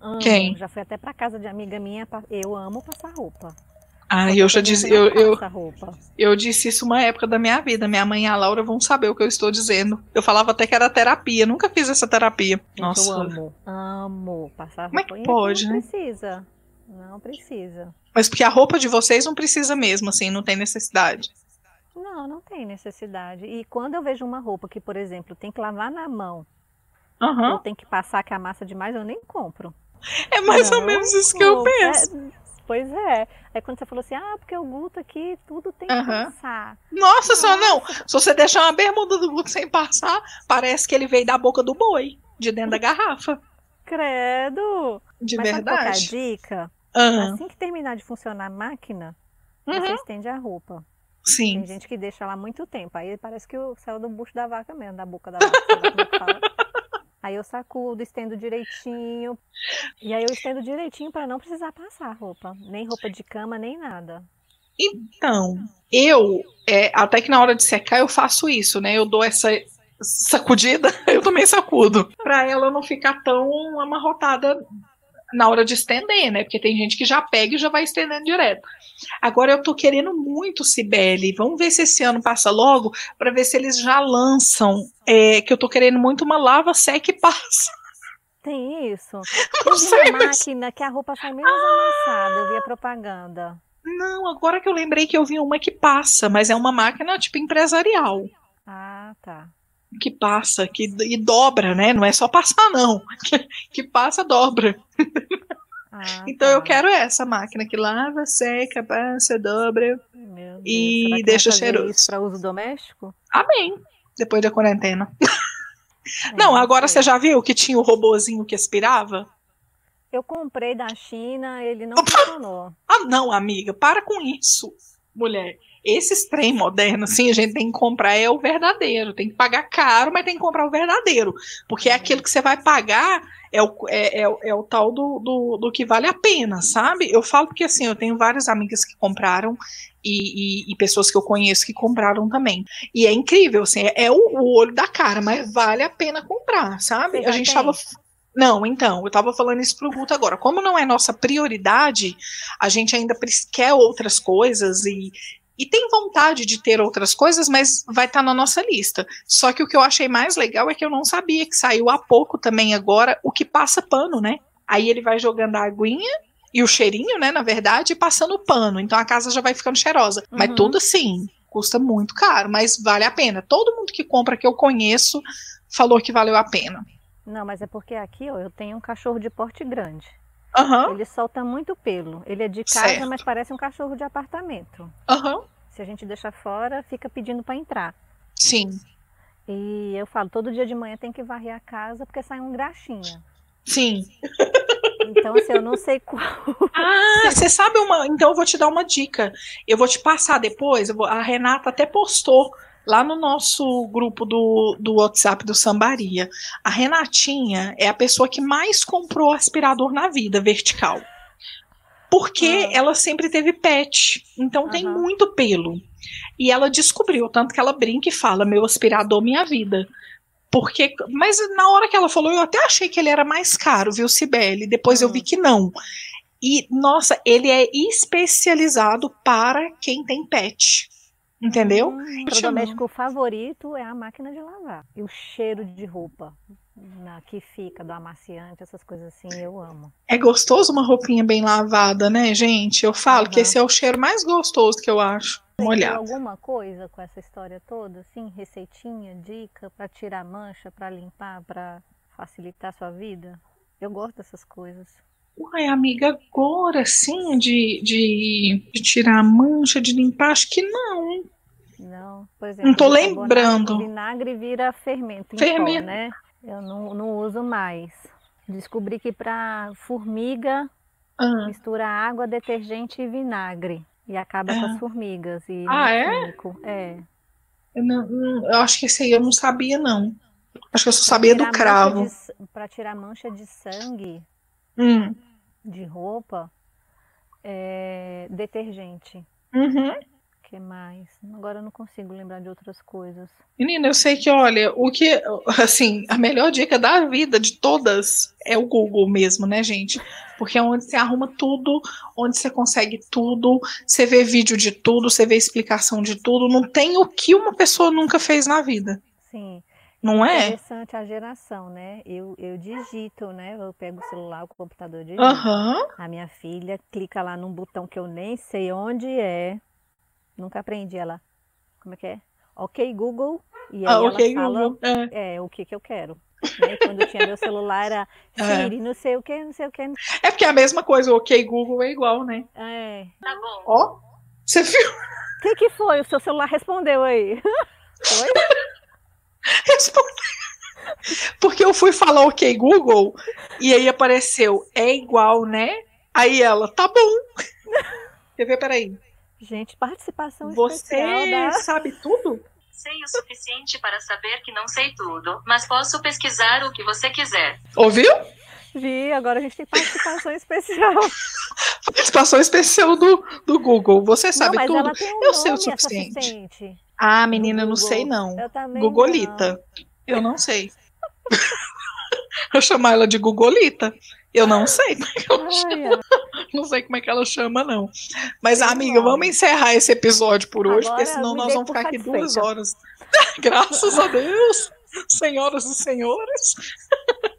Speaker 2: Amo.
Speaker 1: Quem?
Speaker 2: Já fui até pra casa de amiga minha. Eu amo passar roupa.
Speaker 1: Ah, eu já disse. Eu, eu, eu disse isso uma época da minha vida. Minha mãe e a Laura vão saber o que eu estou dizendo. Eu falava até que era terapia. Nunca fiz essa terapia. Nossa.
Speaker 2: Eu amo. Amo passar
Speaker 1: roupa. Como é que pode,
Speaker 2: né? Precisa. Não precisa.
Speaker 1: Mas porque a roupa de vocês não precisa mesmo, assim, não tem necessidade.
Speaker 2: Não, não tem necessidade. E quando eu vejo uma roupa que, por exemplo, tem que lavar na mão,
Speaker 1: uhum.
Speaker 2: ou tem que passar que amassa demais, eu nem compro.
Speaker 1: É mais não, ou menos isso que eu penso. É,
Speaker 2: pois é. Aí quando você falou assim, ah, porque o Guto aqui tudo tem que uhum. passar.
Speaker 1: Nossa, Nossa senhora, não. Se você deixar uma bermuda do Guto sem passar, parece que ele veio da boca do boi, de dentro da garrafa.
Speaker 2: Credo!
Speaker 1: De
Speaker 2: Mas
Speaker 1: verdade.
Speaker 2: Sabe qual é a dica?
Speaker 1: Uhum.
Speaker 2: Assim que terminar de funcionar a máquina,
Speaker 1: uhum.
Speaker 2: você estende a roupa.
Speaker 1: Sim.
Speaker 2: Tem gente que deixa lá muito tempo. Aí parece que saiu do bucho da vaca mesmo, da boca da vaca. aí eu sacudo, estendo direitinho. E aí eu estendo direitinho para não precisar passar roupa. Nem roupa de cama, nem nada.
Speaker 1: Então, eu, é, até que na hora de secar, eu faço isso, né? Eu dou essa sacudida, eu também sacudo. Pra ela não ficar tão amarrotada na hora de estender, né? Porque tem gente que já pega e já vai estendendo direto. Agora eu tô querendo muito, Cibele. Vamos ver se esse ano passa logo, para ver se eles já lançam. É, que eu tô querendo muito uma lava seca e passa.
Speaker 2: Tem isso. Não sei, uma mas... máquina que a roupa sai menos ah! amassada. Eu vi a propaganda.
Speaker 1: Não, agora que eu lembrei que eu vi uma que passa, mas é uma máquina tipo empresarial.
Speaker 2: Ah, tá
Speaker 1: que passa, que e dobra, né? Não é só passar, não. Que, que passa, dobra. Ah, então tá. eu quero essa máquina que lava, seca, passa, dobra e deixa cheiroso.
Speaker 2: Para uso doméstico?
Speaker 1: Amém. Depois da quarentena. É, não, agora você já viu que tinha o robozinho que aspirava?
Speaker 2: Eu comprei da China, ele não funcionou.
Speaker 1: Ah, não, amiga, para com isso, mulher. Esses trem modernos, assim, a gente tem que comprar é o verdadeiro. Tem que pagar caro, mas tem que comprar o verdadeiro. Porque é aquilo que você vai pagar é o, é, é, é o tal do, do, do, que vale a pena, sabe? Eu falo porque, assim, eu tenho várias amigas que compraram e, e, e pessoas que eu conheço que compraram também. E é incrível, assim, é, é o, o, olho da cara, mas vale a pena comprar, sabe? a gente tava não, então, eu tava falando isso pro Guto agora. Como não é nossa prioridade, a gente ainda quer outras coisas e, e tem vontade de ter outras coisas, mas vai estar tá na nossa lista. Só que o que eu achei mais legal é que eu não sabia que saiu há pouco também agora o que passa pano, né? Aí ele vai jogando a aguinha e o cheirinho, né, na verdade, passando pano. Então a casa já vai ficando cheirosa. Uhum. Mas tudo assim, custa muito caro, mas vale a pena. Todo mundo que compra que eu conheço falou que valeu a pena.
Speaker 2: Não, mas é porque aqui, ó, eu tenho um cachorro de porte grande.
Speaker 1: Uhum.
Speaker 2: Ele solta muito pelo. Ele é de casa, certo. mas parece um cachorro de apartamento.
Speaker 1: Uhum.
Speaker 2: Se a gente deixar fora, fica pedindo para entrar.
Speaker 1: Sim.
Speaker 2: E eu falo, todo dia de manhã tem que varrer a casa porque sai um graxinha.
Speaker 1: Sim.
Speaker 2: Então, assim, eu não sei qual.
Speaker 1: Ah, você sabe uma. Então, eu vou te dar uma dica. Eu vou te passar depois. Vou... A Renata até postou lá no nosso grupo do, do WhatsApp do Sambaria. A Renatinha é a pessoa que mais comprou aspirador na vida, vertical. Porque ah. ela sempre teve pet, então uhum. tem muito pelo. E ela descobriu, tanto que ela brinca e fala: meu aspirador, minha vida. Porque, mas na hora que ela falou, eu até achei que ele era mais caro, viu, Cibele? Depois uhum. eu vi hum. que não. E, nossa, ele é especializado para quem tem pet. Entendeu?
Speaker 2: Hum, o doméstico favorito é a máquina de lavar. E o cheiro de roupa na, que fica do amaciante, essas coisas assim, eu amo.
Speaker 1: É gostoso uma roupinha bem lavada, né, gente? Eu falo uhum. que esse é o cheiro mais gostoso que eu acho. Tem
Speaker 2: alguma coisa com essa história toda, assim, receitinha, dica para tirar mancha, para limpar, para facilitar a sua vida? Eu gosto dessas coisas.
Speaker 1: Uai, amiga, agora sim de, de, de tirar a mancha, de limpar, acho que não.
Speaker 2: Não, por exemplo.
Speaker 1: Não tô lembrando.
Speaker 2: Vinagre vira fermento, fermento. Pó, né? Eu não, não uso mais. Descobri que para formiga ah. mistura água, detergente e vinagre e acaba é. com as formigas. E
Speaker 1: ah, é?
Speaker 2: É.
Speaker 1: Eu, não, eu acho que esse aí eu não sabia, não. Acho que eu só sabia do cravo.
Speaker 2: Para tirar mancha de sangue
Speaker 1: hum.
Speaker 2: de roupa, é, detergente.
Speaker 1: Uhum
Speaker 2: que mais? Agora eu não consigo lembrar de outras coisas.
Speaker 1: Menina, eu sei que, olha, o que, assim, a melhor dica da vida de todas é o Google mesmo, né, gente? Porque é onde você arruma tudo, onde você consegue tudo, você vê vídeo de tudo, você vê explicação de tudo. Não tem o que uma pessoa nunca fez na vida.
Speaker 2: Sim.
Speaker 1: Não é?
Speaker 2: Interessante a geração, né? Eu, eu digito, né? Eu pego o celular, o computador, digito.
Speaker 1: Uhum.
Speaker 2: A minha filha clica lá num botão que eu nem sei onde é. Nunca aprendi ela. Como é que é? Ok, Google. E aí ah, okay, ela fala Google. É. é. o que, que eu quero. Né? Quando eu tinha meu celular era é. Siri, é. não sei o que, não sei o que.
Speaker 1: É porque é a mesma coisa, o ok Google é igual, né?
Speaker 2: É.
Speaker 4: Tá bom.
Speaker 1: Ó, você viu?
Speaker 2: O que, que foi? O seu celular respondeu aí. Foi?
Speaker 1: Porque eu fui falar ok Google e aí apareceu é igual, né? Aí ela, tá bom. Quer ver? Peraí.
Speaker 2: Gente, participação
Speaker 1: Você
Speaker 2: especial
Speaker 1: Você sabe tudo?
Speaker 4: Sei o suficiente para saber que não sei tudo, mas posso pesquisar o que você quiser.
Speaker 1: Ouviu?
Speaker 2: Vi, agora a gente tem participação especial.
Speaker 1: participação especial do, do Google. Você sabe não, tudo? Um eu sei o suficiente. Ah, menina, eu não sei não.
Speaker 2: Eu também
Speaker 1: Googolita.
Speaker 2: Não.
Speaker 1: Eu não sei. eu chamar ela de Googolita. Eu não sei como é que ela chama. Não sei como é que ela chama, não. Mas, amiga, nome. vamos encerrar esse episódio por hoje, Agora, porque senão nós vamos ficar aqui duas horas. Graças a Deus, senhoras e senhores.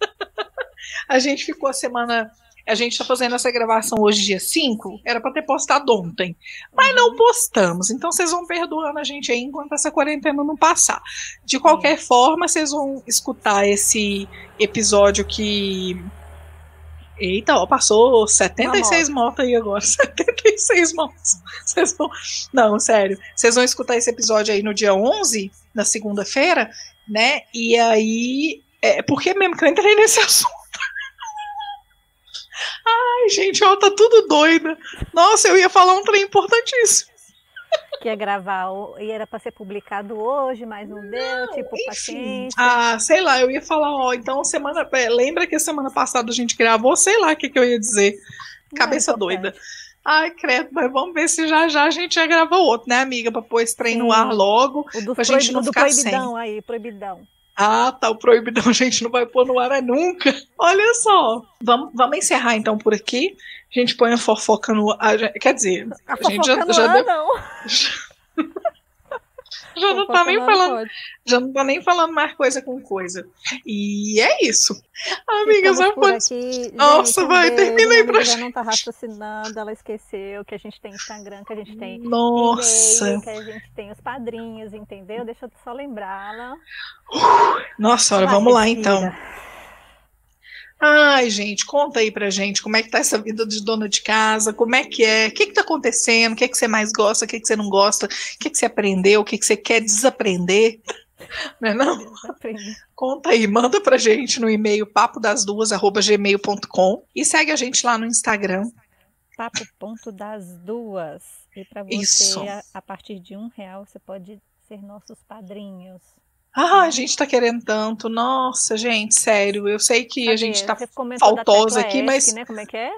Speaker 1: a gente ficou a semana. A gente está fazendo essa gravação hoje, dia 5. Era para ter postado ontem. Mas não uhum. postamos. Então vocês vão perdoando a gente aí enquanto essa quarentena não passar. De qualquer Sim. forma, vocês vão escutar esse episódio que Eita, ó, passou 76 motos aí agora. 76 motos. Vocês vão... Não, sério. Vocês vão escutar esse episódio aí no dia 11, na segunda-feira, né? E aí. É, por que mesmo que eu entrei nesse assunto? Ai, gente, ó, tá tudo doida. Nossa, eu ia falar um trem importantíssimo
Speaker 2: que ia gravar e era para ser publicado hoje, mas não, não deu, tipo, enfim. paciência.
Speaker 1: Ah, sei lá, eu ia falar, ó, então semana, é, lembra que semana passada a gente gravou, sei lá o que, que eu ia dizer. Cabeça não, doida. Ai, credo, mas vamos ver se já já a gente já grava outro, né, amiga, para pôr esse trem Sim. no ar logo,
Speaker 2: o do
Speaker 1: pra gente não
Speaker 2: do
Speaker 1: ficar
Speaker 2: proibidão
Speaker 1: sem.
Speaker 2: aí, proibidão.
Speaker 1: Ah, tá, o proibidão a gente não vai pôr no ar é nunca. Olha só. Vamos, vamos encerrar então por aqui. A gente põe a fofoca no ar. Quer dizer,
Speaker 2: a,
Speaker 1: a gente já,
Speaker 2: já
Speaker 1: deu...
Speaker 2: não.
Speaker 1: já não tá nem falando, já não tá nem falando mais coisa com coisa. E é isso. Amigas,
Speaker 2: já foi. Aqui.
Speaker 1: Nossa,
Speaker 2: gente,
Speaker 1: vai, terminei pra
Speaker 2: gente. não tá raciocinando, ela esqueceu que a gente tem Instagram, que a gente tem
Speaker 1: Nossa.
Speaker 2: e-mail, que a gente tem os padrinhos, entendeu? Deixa eu só lembrá-la.
Speaker 1: Uh, nossa, olha, vamos lá então. Ai, gente, conta aí pra gente como é que tá essa vida de dona de casa, como é que é, o que que tá acontecendo, o que que você mais gosta, o que que você não gosta, o que que você aprendeu, o que que você quer desaprender, não é não? Conta aí, manda pra gente no e-mail papodasduas@gmail.com e segue a gente lá no Instagram.
Speaker 2: Papo ponto das duas. E para você. A, a partir de um real, você pode ser nossos padrinhos.
Speaker 1: Ah, a gente tá querendo tanto. Nossa, gente, sério. Eu sei que Cadê? a gente tá faltosa aqui, mas.
Speaker 2: Né? Como é que é?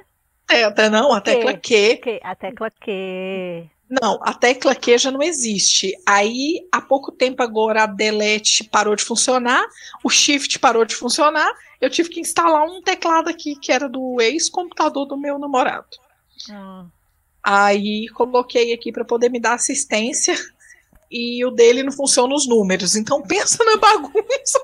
Speaker 1: É, até não, a tecla Q.
Speaker 2: Q. A tecla Q.
Speaker 1: Não, a tecla Q já não existe. Aí, há pouco tempo agora, a delete parou de funcionar, o shift parou de funcionar. Eu tive que instalar um teclado aqui que era do ex-computador do meu namorado.
Speaker 2: Hum.
Speaker 1: Aí coloquei aqui para poder me dar assistência e o dele não funciona os números. Então pensa na bagunça.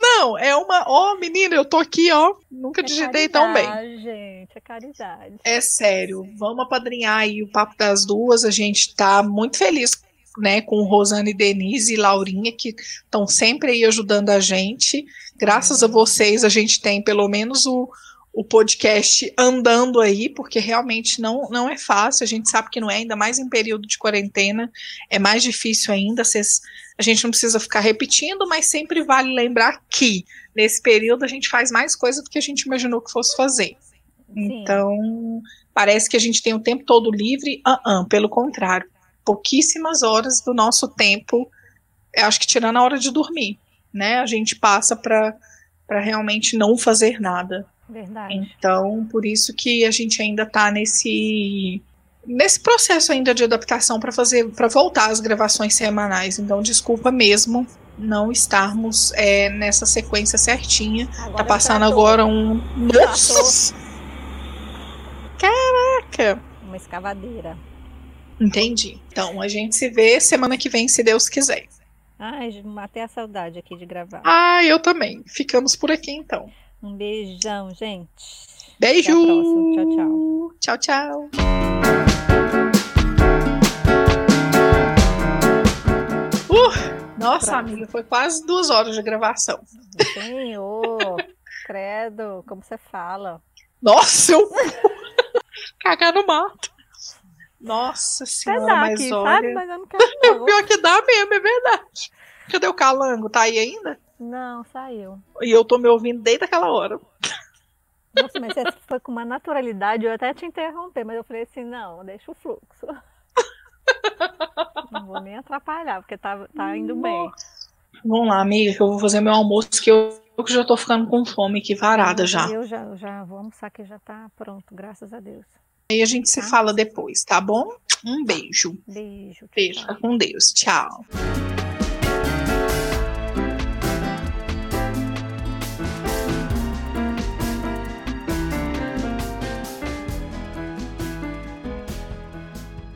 Speaker 1: Não, é uma. Ó, oh, menina, eu tô aqui, ó. Nunca é digitei tão bem.
Speaker 2: gente, é caridade.
Speaker 1: É sério. Vamos apadrinhar aí o Papo das Duas. A gente tá muito feliz, né, com Rosane, Denise e Laurinha, que estão sempre aí ajudando a gente. Graças a vocês, a gente tem pelo menos o, o podcast andando aí, porque realmente não, não é fácil, a gente sabe que não é, ainda mais em período de quarentena, é mais difícil ainda, cês, a gente não precisa ficar repetindo, mas sempre vale lembrar que nesse período a gente faz mais coisa do que a gente imaginou que fosse fazer. Sim. Então, parece que a gente tem o tempo todo livre, uh -uh, pelo contrário, pouquíssimas horas do nosso tempo, acho que tirando a hora de dormir, né, a gente passa para realmente não fazer nada.
Speaker 2: Verdade.
Speaker 1: Então, por isso que a gente ainda está nesse nesse processo ainda de adaptação para fazer para voltar às gravações semanais. Então, desculpa mesmo não estarmos é, nessa sequência certinha. Agora tá passando agora um Nossa! Caraca!
Speaker 2: Uma escavadeira.
Speaker 1: Entendi. Então, a gente se vê semana que vem, se Deus quiser.
Speaker 2: Ai, matei a saudade aqui de gravar.
Speaker 1: Ah, eu também. Ficamos por aqui então.
Speaker 2: Um beijão, gente.
Speaker 1: Beijo.
Speaker 2: Tchau, tchau.
Speaker 1: Tchau, tchau. Uh, nossa, Pronto. amiga, foi quase duas horas de gravação.
Speaker 2: Senhor, credo, como você fala.
Speaker 1: Nossa, eu cagar no mato. Nossa senhora,
Speaker 2: dá mas aqui, olha... sabe? Mas eu não quero não.
Speaker 1: Pior que dá mesmo, é verdade. Cadê o calango? Tá aí ainda?
Speaker 2: Não, saiu.
Speaker 1: E eu tô me ouvindo desde aquela hora.
Speaker 2: Nossa, mas você foi com uma naturalidade, eu até te interromper, mas eu falei assim, não, deixa o fluxo. Não vou nem atrapalhar, porque tá, tá indo bem.
Speaker 1: Vamos lá, amiga, que eu vou fazer meu almoço, que eu, eu já tô ficando com fome aqui, varada já.
Speaker 2: Eu já, já vou almoçar, que já tá pronto, graças a Deus.
Speaker 1: E a gente se tá? fala depois, tá bom? Um beijo.
Speaker 2: Beijo.
Speaker 1: Beijo, com Deus. Tchau.